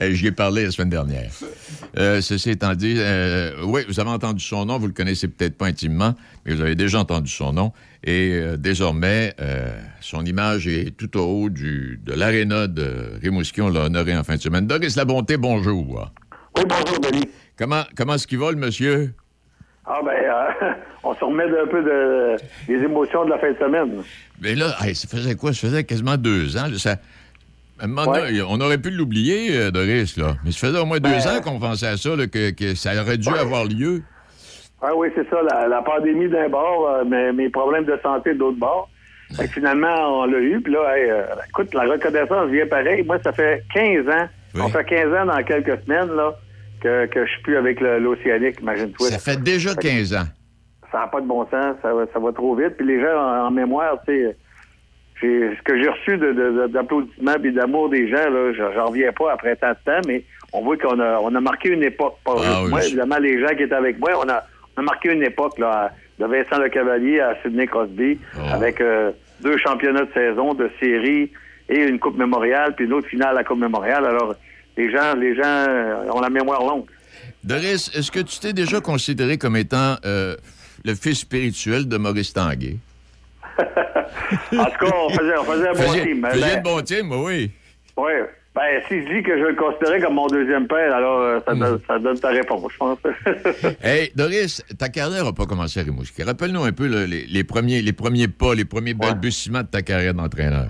J'y ai parlé la semaine dernière. Euh, ceci étant dit, euh, oui, vous avez entendu son nom, vous le connaissez peut-être pas intimement, mais vous avez déjà entendu son nom. Et euh, désormais, euh, son image est tout au haut du, de l'aréna de Rimouski. On l'a honoré en fin de semaine. Doris La Bonté, bonjour.
Oui, bonjour, Denis.
Comment, comment est-ce qu'il va, le monsieur?
Ah, ben, euh, on se remet un peu de, des émotions de la fin de semaine.
Mais là, hey, ça faisait quoi? Ça faisait quasiment deux ans. là, ça- on aurait pu l'oublier, euh, Doris, là. Mais ça faisait au moins deux
Ben-
ans qu'on pensait à ça, là, que, que ça aurait dû avoir lieu.
Ah oui, c'est ça, la, la pandémie d'un bord, euh, mais mes problèmes de santé de l'autre bord. Fait que finalement, on l'a eu. Puis là, hey, euh, écoute, la reconnaissance vient pareil. Moi, ça fait 15 ans. On fait 15 ans dans quelques semaines, là, que, que je suis plus avec l'Océanique, imagine-toi.
Ça fait déjà 15 ans.
Ça n'a pas de bon sens, ça va, ça va trop vite. Puis les gens en, en mémoire, tu sais, j'ai- ce que j'ai reçu de- de- de- d'applaudissements et d'amour des gens, là, je- j'en reviens pas après tant de temps, mais on voit qu'on a, on a marqué une époque. Pas
Ah oui,
moi, évidemment, les gens qui étaient avec moi, on a, a marqué une époque là, de Vincent Le Cavalier à Sidney Crosby,
Ah.
avec euh, deux championnats de saison, de série et une Coupe mémoriale, puis une autre finale à la Coupe mémoriale. Alors, les gens, les gens euh, ont la mémoire longue.
Doris, est-ce que tu t'es déjà considéré comme étant euh, le fils spirituel de Maurice Tanguay?
En tout cas, on faisait, on faisait un bon
Faisiez-
team.
faisiez
Ben,
bon team, oui.
Oui. Ben, si je dis que je le considérais comme mon deuxième père, alors euh, ça, donne, ça donne ta réponse, je pense.
Hey, Doris, ta carrière n'a pas commencé à Rimouski. Rappelle-nous un peu les, les premiers, les premiers pas, les premiers balbutiements de ta carrière d'entraîneur.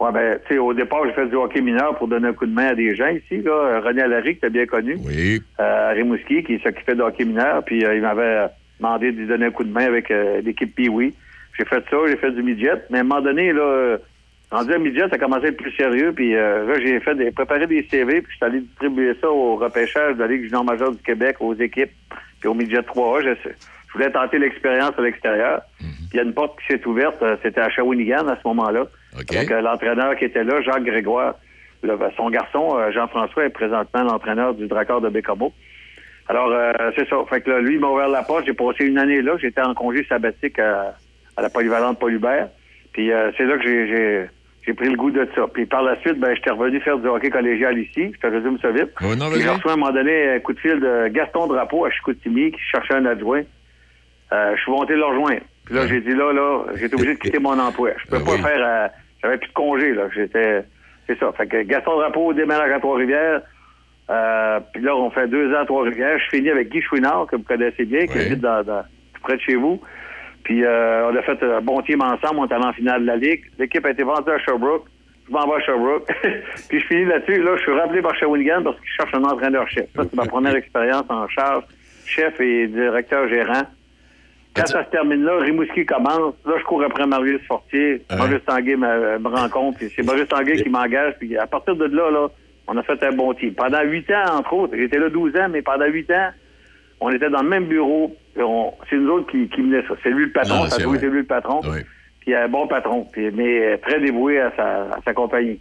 Ouais, ben, tu sais, au départ, j'ai fait du hockey mineur pour donner un coup de main à des gens ici, là. René Allary, que t'as bien connu.
Oui.
Euh, à Rimouski, qui s'occupait de hockey mineur, puis euh, il m'avait demandé de lui donner un coup de main avec euh, l'équipe Pee-Wee. J'ai fait ça, j'ai fait du midget, mais à un moment donné, là, rendu à midget, ça a commencé à être plus sérieux, puis euh, là, j'ai fait des, préparé des CV, puis je suis allé distribuer ça au repêchage de la Ligue junior majeure du Québec, aux équipes, puis au midget 3A. Je, je voulais tenter l'expérience à l'extérieur. Puis il y a une porte qui s'est ouverte, euh, c'était à Shawinigan à ce moment-là. Avec euh, l'entraîneur qui était là, Jacques Grégoire. Le- son garçon, euh, Jean-François, est présentement l'entraîneur du Dracard de Bécamo. Alors, euh, c'est ça. Fait que là, lui, il m'a ouvert la porte. J'ai passé une année là. J'étais en congé sabbatique à, à la polyvalente Paul Hubert. Puis euh, c'est là que j'ai, j'ai, pris le goût de ça. Puis par la suite, ben, j'étais revenu faire du hockey collégial ici. Je te résume ça vite.
Oh, non,
j'ai reçu à un moment donné un coup de fil de Gaston Drapeau à Chicoutimi qui cherchait un adjoint. Euh, je suis monté le rejoindre. Puis là, j'ai dit là, là, j'étais obligé de quitter mon emploi. Je peux
Ah
pas
oui.
faire. euh, j'avais plus de congé, là. J'étais. C'est ça. Fait que Gaston Drapeau déménage à Trois-Rivières. Euh, puis là, on fait deux ans à Trois-Rivières. Je finis avec Guy Chouinard, que vous connaissez bien, qui habite dans, dans- tout près de chez vous. Puis euh, on a fait un bon team ensemble, on est allé en finale de la Ligue. L'équipe a été vendue à Sherbrooke. Je m'en vais à Sherbrooke. puis je finis là-dessus. Là, je suis rappelé par Shawinigan parce qu'il cherche un entraîneur-chef. Ça, c'est ma première expérience en charge, chef et directeur gérant. Quand ça se termine là, Rimouski commence. Là, je cours après Marius Fortier. Maurice Tanguay me, me rencontre. puis C'est Maurice Tanguay qui m'engage. Puis à partir de là, là, on a fait un bon team. Pendant huit ans, entre autres, j'étais là 12 ans, mais pendant huit ans, on était dans le même bureau. C'est nous autres qui, qui menait ça. C'est lui le patron.
Non,
ça a
c'est
lui le patron. Puis un bon patron. Puis, mais euh, très dévoué à sa, à sa compagnie.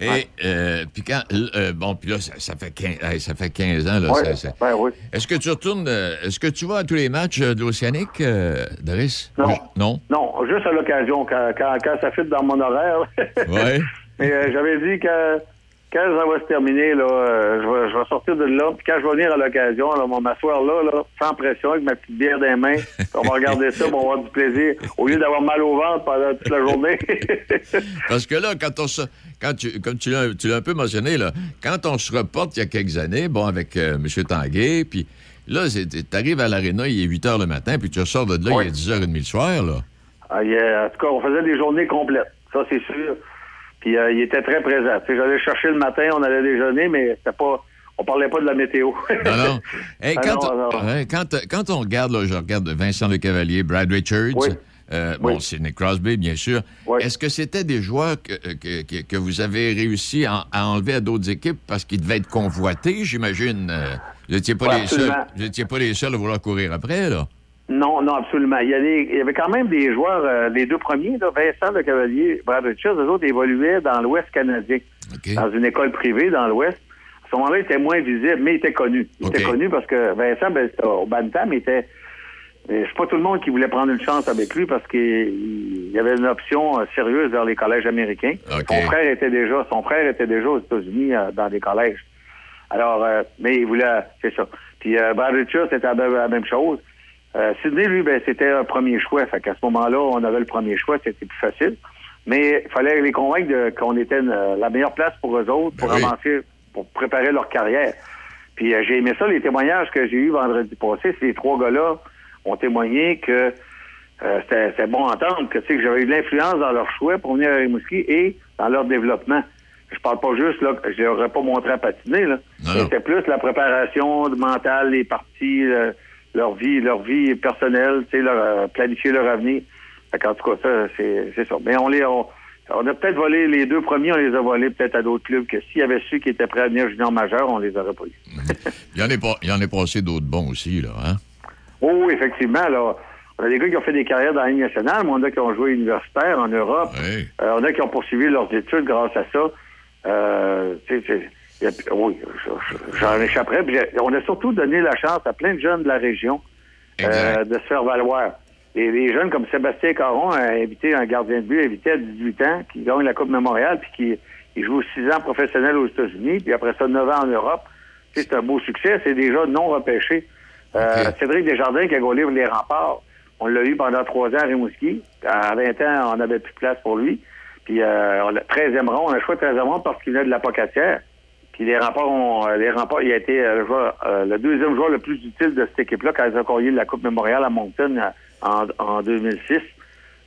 Et euh, puis quand euh, bon puis là ça, ça fait 15, hey, ça fait 15 ans là.
Ouais,
ça- ça-
ouais, oui.
Est-ce que tu retournes euh, Est-ce que tu vas à tous les matchs de l'Océanique, euh, Doris
Non.
Non?
Non, juste à l'occasion, quand, quand, quand ça fit dans mon horaire.
Ouais.
Mais j'avais dit que quand ça va se terminer, là, euh, je, vais, je vais sortir de là. Puis quand je vais venir à l'occasion, là, on va m'asseoir là, là, sans pression, avec ma petite bière dans les mains. On va regarder ça, on va avoir du plaisir, au lieu d'avoir mal au ventre pendant toute la journée.
Parce que là, quand on se, quand tu, comme tu l'as, tu l'as un peu mentionné, là, quand on se reporte il y a quelques années, bon, avec euh, M. Tanguay, puis là, tu arrives à l'aréna, il est 8 h le matin, puis tu ressors de là, il est 10h30 le soir, là.
Ah, euh, en tout cas, on faisait des journées complètes. Ça, c'est sûr. Puis euh, il était très présent. J'allais chercher le matin, on allait déjeuner, mais c'était pas. On parlait pas de la météo.
Non, non. Hey,
Ah,
quand,
non,
on, ouais, quand, quand on regarde, là, je regarde Vincent Le Cavalier, Brad Richards,
Oui.
euh, bon, Sidney Crosby, bien sûr.
Oui.
Est-ce que c'était des joueurs que, que, que- vous avez réussi à, à enlever à d'autres équipes parce qu'ils devaient être convoités, j'imagine? euh, vous n'étiez pas,
Ouais,
les seuls- vous étiez pas les seuls à vouloir courir après, là?
Non, non, absolument. Il y, a il y avait quand même des joueurs, euh, les deux premiers, là, Vincent Le Cavalier, Brad Richards, eux autres évoluaient dans l'Ouest canadien, dans une école privée dans l'Ouest. À ce moment-là, il était moins visible, mais il était connu. Il était connu parce que Vincent, ben, au Bantam, il était... C'est pas tout le monde qui voulait prendre une chance avec lui parce qu'il il y avait une option euh, sérieuse vers les collèges américains. Son frère était déjà, son frère était déjà aux États-Unis euh, dans des collèges. Alors, euh, mais il voulait, c'est ça. Puis euh, Brad Richards, c'était la même chose. Euh, Sidney, lui, ben, c'était un premier choix. Fait qu'à ce moment-là, on avait le premier choix, c'était plus facile. Mais il fallait les convaincre de- qu'on était euh, la meilleure place pour eux autres, pour avancer, pour préparer leur carrière. Puis euh, j'ai aimé ça, les témoignages que j'ai eus vendredi passé. Ces trois gars-là ont témoigné que euh, c'était bon à entendre, que, tu sais, que j'avais eu de l'influence dans leur choix pour venir à Rimouski et dans leur développement. Je parle pas juste, là, que je leur aurais pas montré à patiner, là. C'était plus la préparation mentale, les parties, euh, leur vie, leur vie personnelle, tu sais, leur, euh, planifier leur avenir. Qu'en tout cas, ça, c'est ça. Mais on les, on, on a peut-être volé les deux premiers, on les a volés peut-être à d'autres clubs que s'il y avait ceux qui étaient prêts à venir junior majeur, on les aurait pas eu.
Il y en est, pas, il y en est passé d'autres bons aussi, là, hein?
Oh, effectivement, là. On a des gars qui ont fait des carrières dans la Ligue nationale, mais on a qui ont joué universitaire en Europe. Euh, on a qui ont poursuivi leurs études grâce à ça. Euh, tu sais, c'est- il y a- oui, je- je- j'en échapperais. On a surtout donné la chance à plein de jeunes de la région euh, de se faire valoir. Et les jeunes comme Sébastien Caron a invité un gardien de but, invité à 18 ans, qui gagne la Coupe Mémorial, puis qui il joue 6 ans professionnel aux États-Unis, puis après ça, 9 ans en Europe. C'est un beau succès. C'est déjà non repêché. Euh, Cédric Desjardins qui a gaulé les remparts. On l'a eu pendant trois ans à Rimouski. À 20 ans, on n'avait plus de place pour lui. Puis, euh, on l'a- 13e rond, on a choisi 13e rond parce qu'il venait de la Pocatière. Puis les remparts, ont, euh, les remparts, il a été euh, le, joueur, euh, le deuxième joueur le plus utile de cette équipe-là quand ils ont gagné la Coupe Mémoriale à Moncton euh, en, en 2006.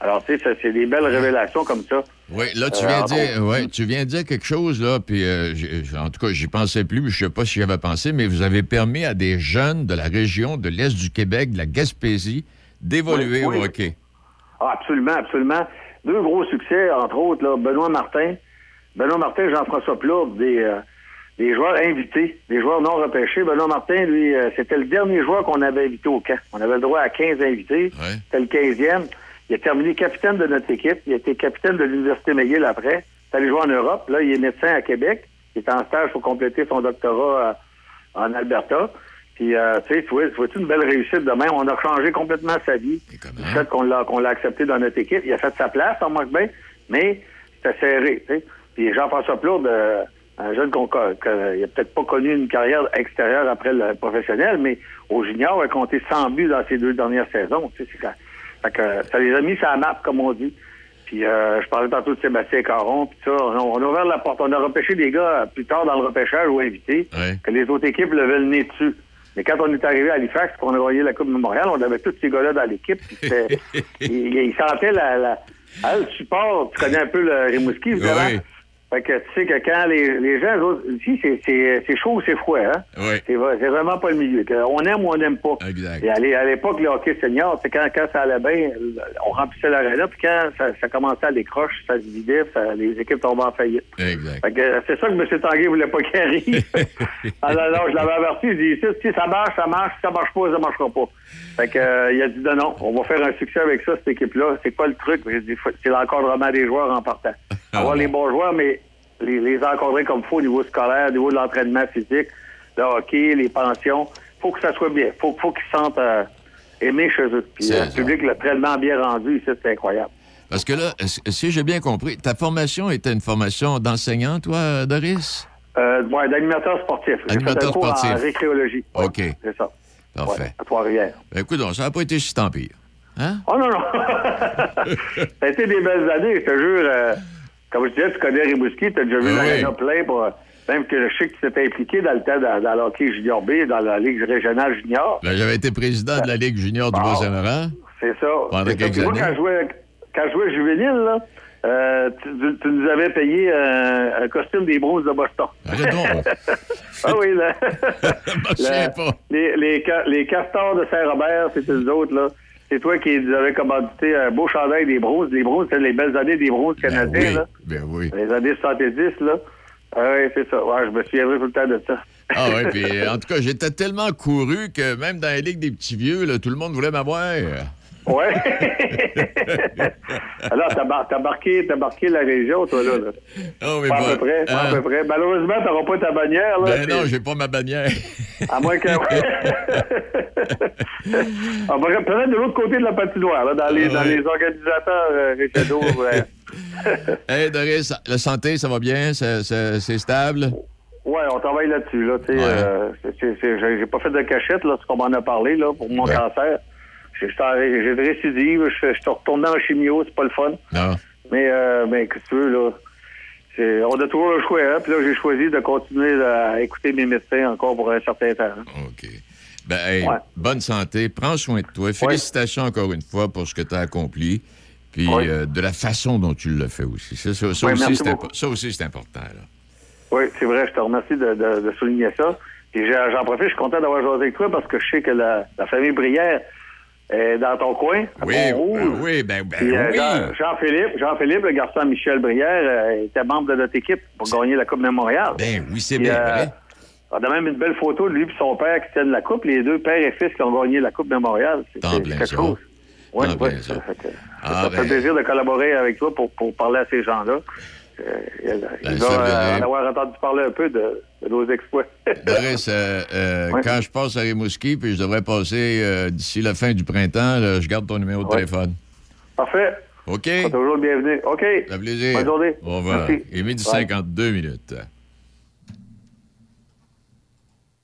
Alors, tu sais, c'est des belles révélations comme ça.
Oui, là, tu
Euh,
viens,
entre
dire, ouais, tu viens dire quelque chose, là, puis euh, en tout cas, j'y pensais plus, mais je sais pas si j'y avais pensé, mais vous avez permis à des jeunes de la région de l'Est du Québec, de la Gaspésie, d'évoluer
Oui, oui.
au hockey.
Ah, absolument, absolument. Deux gros succès, entre autres, là, Benoît Martin. Benoît Martin, Jean-François Plourde, des, euh, des joueurs invités, des joueurs non repêchés. Benoît Martin, lui, euh, c'était le dernier joueur qu'on avait invité au camp. On avait le droit à 15 invités. C'était le 15e. Il a terminé capitaine de notre équipe. Il a été capitaine de l'Université McGill après. Il est allé jouer en Europe. Là, il est médecin à Québec. Il est en stage pour compléter son doctorat euh, en Alberta. Puis, euh, tu sais, tu une belle réussite de même. On a changé complètement sa vie. Du fait qu'on l'a, qu'on l'a accepté dans notre équipe. Il a fait sa place, on manque bien, mais c'était serré, tu sais. Puis Jean-François Plourde, euh, un jeune qu'on, co- que- il a peut-être pas connu une carrière extérieure après le professionnel, mais au junior, il a compté 100 buts dans ses deux dernières saisons. Tu sais, quand- fait que ça les a mis sur la map, comme on dit. Puis euh, je parlais tantôt de Sébastien Caron, puis ça, on, on a ouvert la porte. On a repêché des gars euh, plus tard dans le repêchage ou invités, que les autres équipes levaient le nez dessus. Mais quand on est arrivé à Halifax, qu'on a envoyé la Coupe Mémoriale, on avait tous ces gars-là dans l'équipe. ils, ils sentaient la, la, ah, le support. Tu connais un peu le Rimouski, évidemment. Fait que tu sais que quand les, les gens, ici, c'est- chaud ou c'est froid, hein?
Oui.
C'est vrai- c'est vraiment pas le milieu. On aime ou on n'aime pas.
Exact.
Et à l'é- à l'époque, le hockey senior, c'est quand, quand ça allait bien, on remplissait l'aréna, puis quand ça, ça commençait à décroche, ça se vidait, ça- les équipes tombaient en faillite.
Exact.
Fait que euh, c'est ça que M. Tanguay voulait pas qu'il arrive. Alors, alors, je l'avais averti, je dis, si, si ça marche, ça marche, si ça marche pas, ça marchera pas. Fait que, euh, il a dit, non, non, on va faire un succès avec ça, cette équipe-là. C'est quoi le truc? C'est l'encadrement des joueurs en partant. Avoir les bons joueurs, mais les, les encadrer comme il faut au niveau scolaire, au niveau de l'entraînement physique, le hockey, les pensions. faut que ça soit bien. faut, faut qu'ils se sentent euh, aimés chez eux. Puis euh, le public l'a tellement bien rendu ici, c'est incroyable.
Parce que là, si j'ai bien compris, ta formation était une formation d'enseignant, toi, Doris?
Euh, ouais, d'animateur sportif.
Animateur sportif.
en récréologie. Ouais,
OK.
C'est ça.
Parfait.
Ouais, à Trois-Rivières.
Ben, écoute, donc, ça n'a pas été si tant pire. Hein?
Oh non, non. ça a été des belles années, je te jure. euh, comme je disais, tu connais Rimouski, tu as déjà vu
Oui.
l'aréna plein. Pour, même que je sais que tu t'étais impliqué dans le temps dans, dans le hockey junior B, dans la Ligue régionale junior.
Ben, J'avais été président de la Ligue junior du Bas-Saint-Laurent.
C'est ça.
Pendant
ça.
quelques
moi,
années.
quand je jouais, quand je jouais juvénile, là, euh, tu, tu- tu nous avais payé un, un costume des bronzes de Boston. ah oui, là. La- Les, les, les castors de Saint-Robert, c'était nous autres, là. C'est toi qui nous avais commandité un beau chandail des bronzes. Les bronzes, c'était les belles années des bronzes canadiens,
oui,
là.
Ben oui.
Les années 70, là. Ah oui, c'est ça. Ouais, je me souviendrai tout le temps de ça.
Ah oui, puis en tout cas, j'étais tellement couru que même dans la Ligue des petits vieux, là, tout le monde voulait m'avoir.
Ouais. Alors, t'as, mar- marqué, marqué la région, toi, là. là.
Oh, mais
pas
bon,
à peu près, pas à
hein.
peu près. Malheureusement, t'auras pas ta bannière, là.
Ben
puis-
non, j'ai pas ma bannière.
À moins que... On va peut-être de l'autre côté de la patinoire, là, dans les,
Ah
dans
ouais.
les organisateurs euh, ouais.
hey, Doris, la santé, ça va bien? C'est, stable?
Ouais, on travaille là-dessus, là, sais. euh, j'ai pas fait de cachette, là, ce qu'on m'en a parlé, là, pour mon cancer. J'ai de récidive, je je suis retourné en chimio, c'est pas le fun.
Non.
Mais, euh, mais que tu veux, là? On a toujours le choix, hein? Puis là, j'ai choisi de continuer à écouter mes médecins encore pour un certain temps. hein.
OK. Ben, hey,
Ouais.
bonne santé, prends soin de toi. Félicitations encore une fois pour ce que tu as accompli. Puis
Ouais.
euh, de la façon dont tu l'as fait aussi. Ça, ça- ça aussi, c'est
beaucoup.
impo- ça aussi, c'est important. Là.
Oui, c'est vrai, je te remercie de, de- de souligner ça. Et j'en profite, je suis content d'avoir joué avec toi parce que je sais que la, la famille Brière est dans ton coin. à
Oui, ben oui, ben, ben
Puis, euh,
oui.
Jean- Jean-Philippe, Jean-Philippe, le garçon Michel Brière, euh, était membre de notre équipe pour gagner la Coupe Mémorial.
Ben oui, c'est bien
euh,
vrai.
On a même une belle photo de lui et son père qui tiennent la coupe, les deux pères et fils qui ont gagné la Coupe. C'est
T'en
c'est quelque
ça.
chose. Oui, oui.
ça.
Fait
Ah,
ça fait
ben.
plaisir de collaborer avec toi pour, pour parler à ces gens-là. Euh, il il
ça,
va
ben,
euh, en avoir entendu parler un peu de, de nos exploits.
Doris, euh, euh, quand je passe à Rimouski, puis je devrais passer euh, d'ici la fin du printemps, là, je garde ton numéro de téléphone.
Parfait.
OK?
Toujours le bienvenu. OK.
Ça plaisir.
Bonne journée.
Au revoir.
Merci.
Il est midi
Bye.
52 minutes.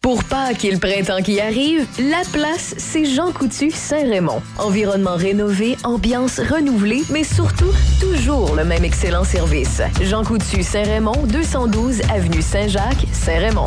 Pour Pâques et le printemps qui arrive, la place, c'est Jean Coutu Saint-Raymond. Environnement rénové, ambiance renouvelée, mais surtout, toujours le même excellent service. Jean Coutu Saint-Raymond, 212 Avenue Saint-Jacques, Saint-Raymond.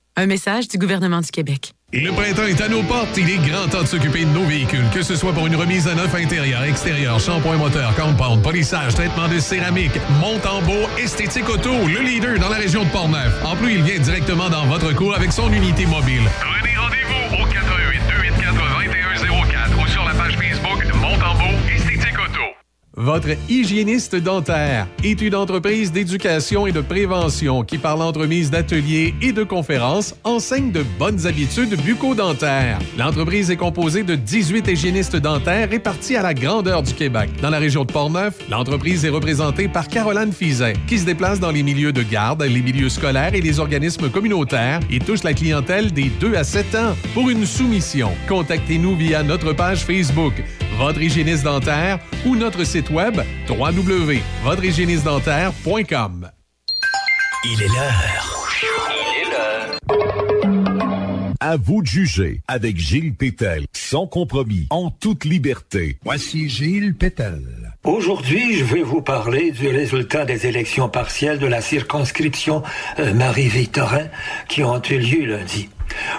Un message du gouvernement du Québec.
Le printemps est à nos portes. Il est grand temps de s'occuper de nos véhicules, que ce soit pour une remise à neuf intérieur, extérieur, shampoing moteur, compound, polissage, traitement de céramique, monte en beau, esthétique auto, le leader dans la région de Portneuf. En plus, il vient directement dans votre cours avec son unité mobile. Votre hygiéniste dentaire est une entreprise d'éducation et de prévention qui, par l'entremise d'ateliers et de conférences, enseigne de bonnes habitudes bucco-dentaires. L'entreprise est composée de 18 hygiénistes dentaires répartis à la grandeur du Québec. Dans la région de Portneuf, l'entreprise est représentée par Caroline Fizet, qui se déplace dans les milieux de garde, les milieux scolaires et les organismes communautaires et touche la clientèle des 2 à 7 ans. Pour une soumission, contactez-nous via notre page Facebook, Votre hygiéniste dentaire ou notre site web www.votrehygiénistedentaire.com.
Il est l'heure. Il est l'heure. À vous de juger avec Gilles Pétel, sans compromis, en toute liberté. Voici Gilles Pétel.
Aujourd'hui, je vais vous parler du résultat des élections partielles de la circonscription euh, Marie-Victorin qui ont eu lieu lundi.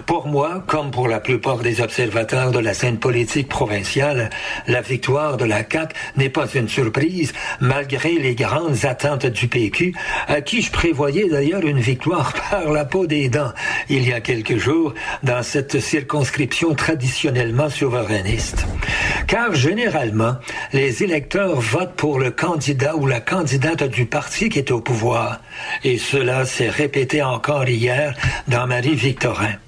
Pour moi, comme pour la plupart des observateurs de la scène politique provinciale, la victoire de la CAQ n'est pas une surprise, malgré les grandes attentes du PQ, à qui je prévoyais d'ailleurs une victoire par la peau des dents il y a quelques jours dans cette circonscription traditionnellement souverainiste. Car généralement, les électeurs votent pour le candidat ou la candidate du parti qui est au pouvoir. Et cela s'est répété encore hier dans Marie-Victorin.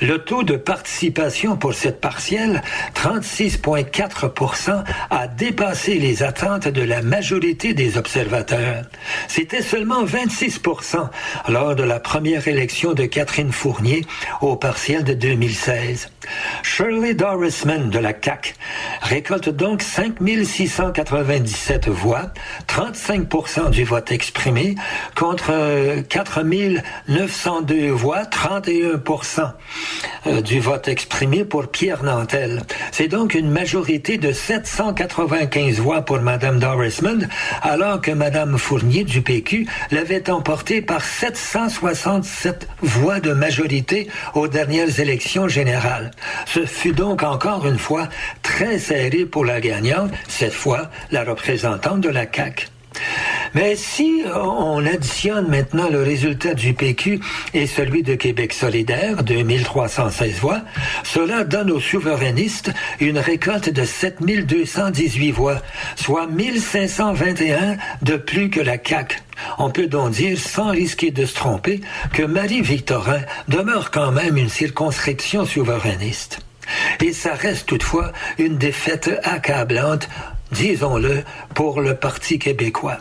Le taux de participation pour cette partielle, 36,4% a dépassé les attentes de la majorité des observateurs. C'était seulement 26% lors de la première élection de Catherine Fournier au partiel de 2016. Shirley Dorisman de la CAC récolte donc 5 697 voix, 35% du vote exprimé, contre 4 902 voix, 31% euh, du vote exprimé pour Pierre Nantel. C'est donc une majorité de 795 voix pour Madame Dorisman, alors que Madame Fournier du PQ l'avait emporté par 767 voix de majorité aux dernières élections générales. Ce fut donc encore une fois très serré pour la gagnante, cette fois la représentante de la CAQ. Mais si on additionne maintenant le résultat du PQ et celui de Québec solidaire, 2316 voix, cela donne aux souverainistes une récolte de 7218 voix, soit 1521 de plus que la CAQ. On peut donc dire, sans risquer de se tromper, que Marie-Victorin demeure quand même une circonscription souverainiste. Et ça reste toutefois une défaite accablante, disons-le, pour le Parti québécois.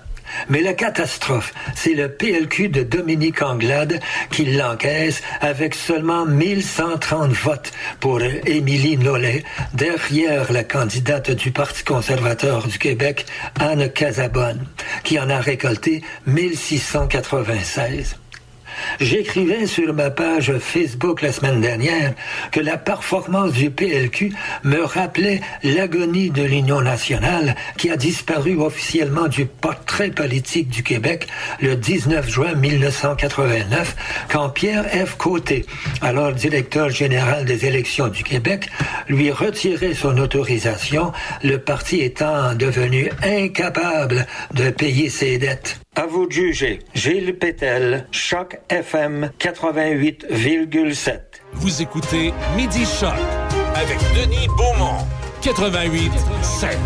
Mais la catastrophe, c'est le PLQ de Dominique Anglade qui l'encaisse avec seulement 1130 votes pour Émilie Nollet, derrière la candidate du Parti conservateur du Québec, Anne Casabonne, qui en a récolté 1696. J'écrivais sur ma page Facebook la semaine dernière que la performance du PLQ me rappelait l'agonie de l'Union nationale qui a disparu officiellement du portrait politique du Québec le 19 juin 1989 quand Pierre F. Côté, alors directeur général des élections du Québec, lui retirait son autorisation, le parti étant devenu incapable de payer ses dettes. À vous de juger. Gilles Pétel, Choc FM 88,7.
Vous écoutez Midi Choc avec Denis Beaumont. 88 7.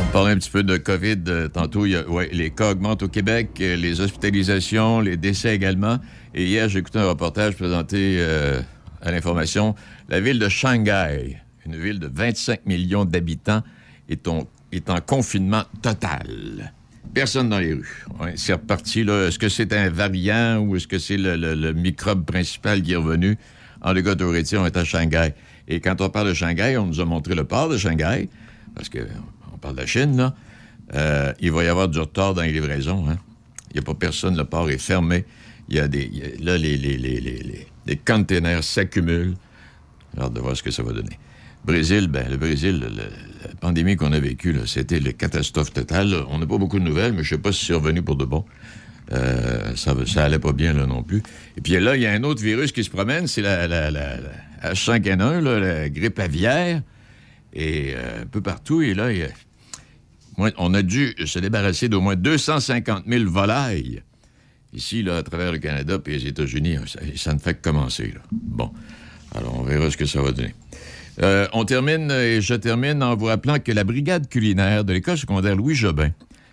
On parlait un petit peu de COVID euh, tantôt. Il y a- ouais, les cas augmentent au Québec, euh, les hospitalisations, les décès également. Et hier, j'ai écouté un reportage présenté euh, à l'information. La ville de Shanghai, une ville de 25 millions d'habitants, est en confinement total. Personne dans les rues. C'est reparti. Est-ce que c'est un variant ou est-ce que c'est le, microbe principal qui est revenu? En le cas on est à Shanghai. Et quand on parle de Shanghai, on nous a montré le port de Shanghai, parce que on parle de la Chine, là. Euh, il va y avoir du retard dans les livraisons. hein. Il n'y a pas personne, le port est fermé. Il y a des. là, les, les, les, les, containers s'accumulent. Hâte de voir ce que ça va donner. Brésil, ben, le Brésil, le- la pandémie qu'on a vécue, c'était la catastrophe totale. On n'a pas beaucoup de nouvelles, mais je ne sais pas si c'est revenu pour de bon. Euh, ça, ça allait pas bien là non plus. Et puis là, il y a un autre virus qui se promène, c'est la, la, la- la H5N1, là, la grippe aviaire. Et euh, un peu partout, et là, on a dû se débarrasser d'au moins 250 000 volailles. Ici, là, à travers le Canada et les États-Unis, ça, ne fait que commencer. Bon, alors on verra ce que ça va donner. Euh, on termine, et je termine en vous rappelant que la brigade culinaire de l'école secondaire Louis Jobin,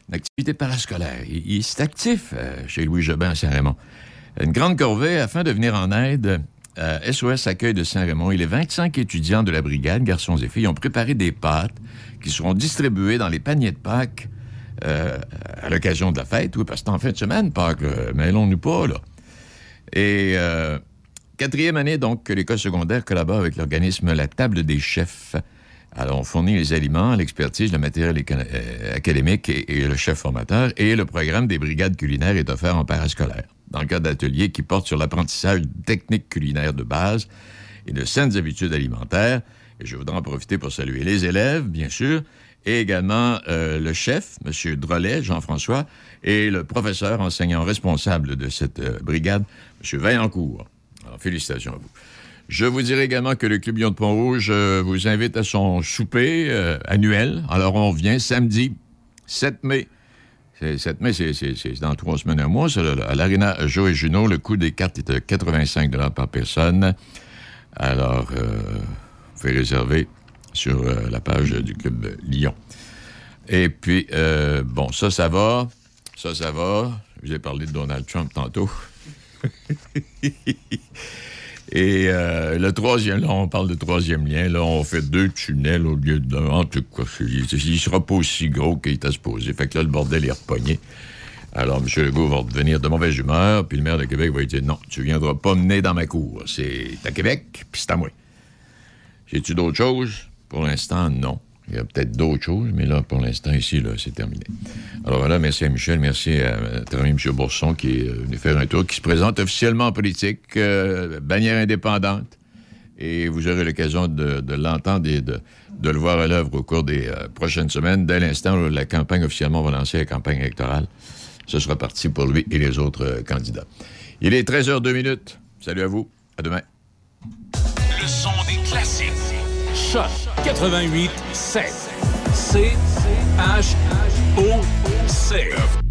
une activité parascolaire, il, c'est actif euh, chez Louis Jobin à Saint-Raymond. Une grande corvée afin de venir en aide SOS Accueil de Saint-Raymond. Et les 25 étudiants de la brigade, garçons et filles, ont préparé des pâtes qui seront distribuées dans les paniers de Pâques euh, à l'occasion de la fête. Oui, parce que en fin de semaine, Pâques, mêlons-nous pas, là. Et euh, quatrième année, donc, que l'école secondaire collabore avec l'organisme La Table des chefs. Alors, on fournit les aliments, l'expertise, le matériel euh, académique et, le chef formateur. Et le programme des brigades culinaires est offert en parascolaire, dans le cadre d'ateliers qui portent sur l'apprentissage techniques culinaires de base et de saines habitudes alimentaires. Et je voudrais en profiter pour saluer les élèves, bien sûr, et également euh, le chef, M. Drolet, Jean-François, et le professeur enseignant responsable de cette euh, brigade, M. Vaillancourt. Alors, félicitations à vous. Je vous dirai également que le Club Lyon de Pont-Rouge euh, vous invite à son souper euh, annuel. Alors, on vient samedi 7 mai. C'est 7 mai, c'est- dans trois semaines à mois. à l'Arena Joe et Juno, le coût des cartes est de 85 par personne. Alors, euh, vous pouvez réserver sur euh, la page du Club Lyon. Et puis, bon, ça, ça va. Ça, ça va. Je vous ai parlé de Donald Trump tantôt. Et euh, le troisième, là, on parle de troisième lien. Là, on fait deux tunnels au lieu d'un. En tout cas, il ne sera pas aussi gros qu'il était supposé. Fait que là, le bordel est repogné. Alors, M. Legault va devenir de mauvaise humeur, puis le maire de Québec va lui dire Non, tu viendras pas mener dans ma cour. C'est à Québec, puis c'est à moi. J'ai-tu d'autres choses? Pour l'instant, non. Il y a peut-être d'autres choses, mais là, pour l'instant, ici, c'est terminé. Alors voilà, merci à Michel, merci à notre ami M. Bourson qui est euh, venu faire un tour, qui se présente officiellement en politique, euh, bannière indépendante. Et vous aurez l'occasion de, l'entendre et de, le voir à l'œuvre au cours des euh, prochaines semaines. Dès l'instant où la campagne officiellement va lancer la campagne électorale, ce sera parti pour lui et les autres candidats. Il est 13h02 minutes. Salut à vous. À demain.
Le son des classiques. Choc 88 7. C H O C.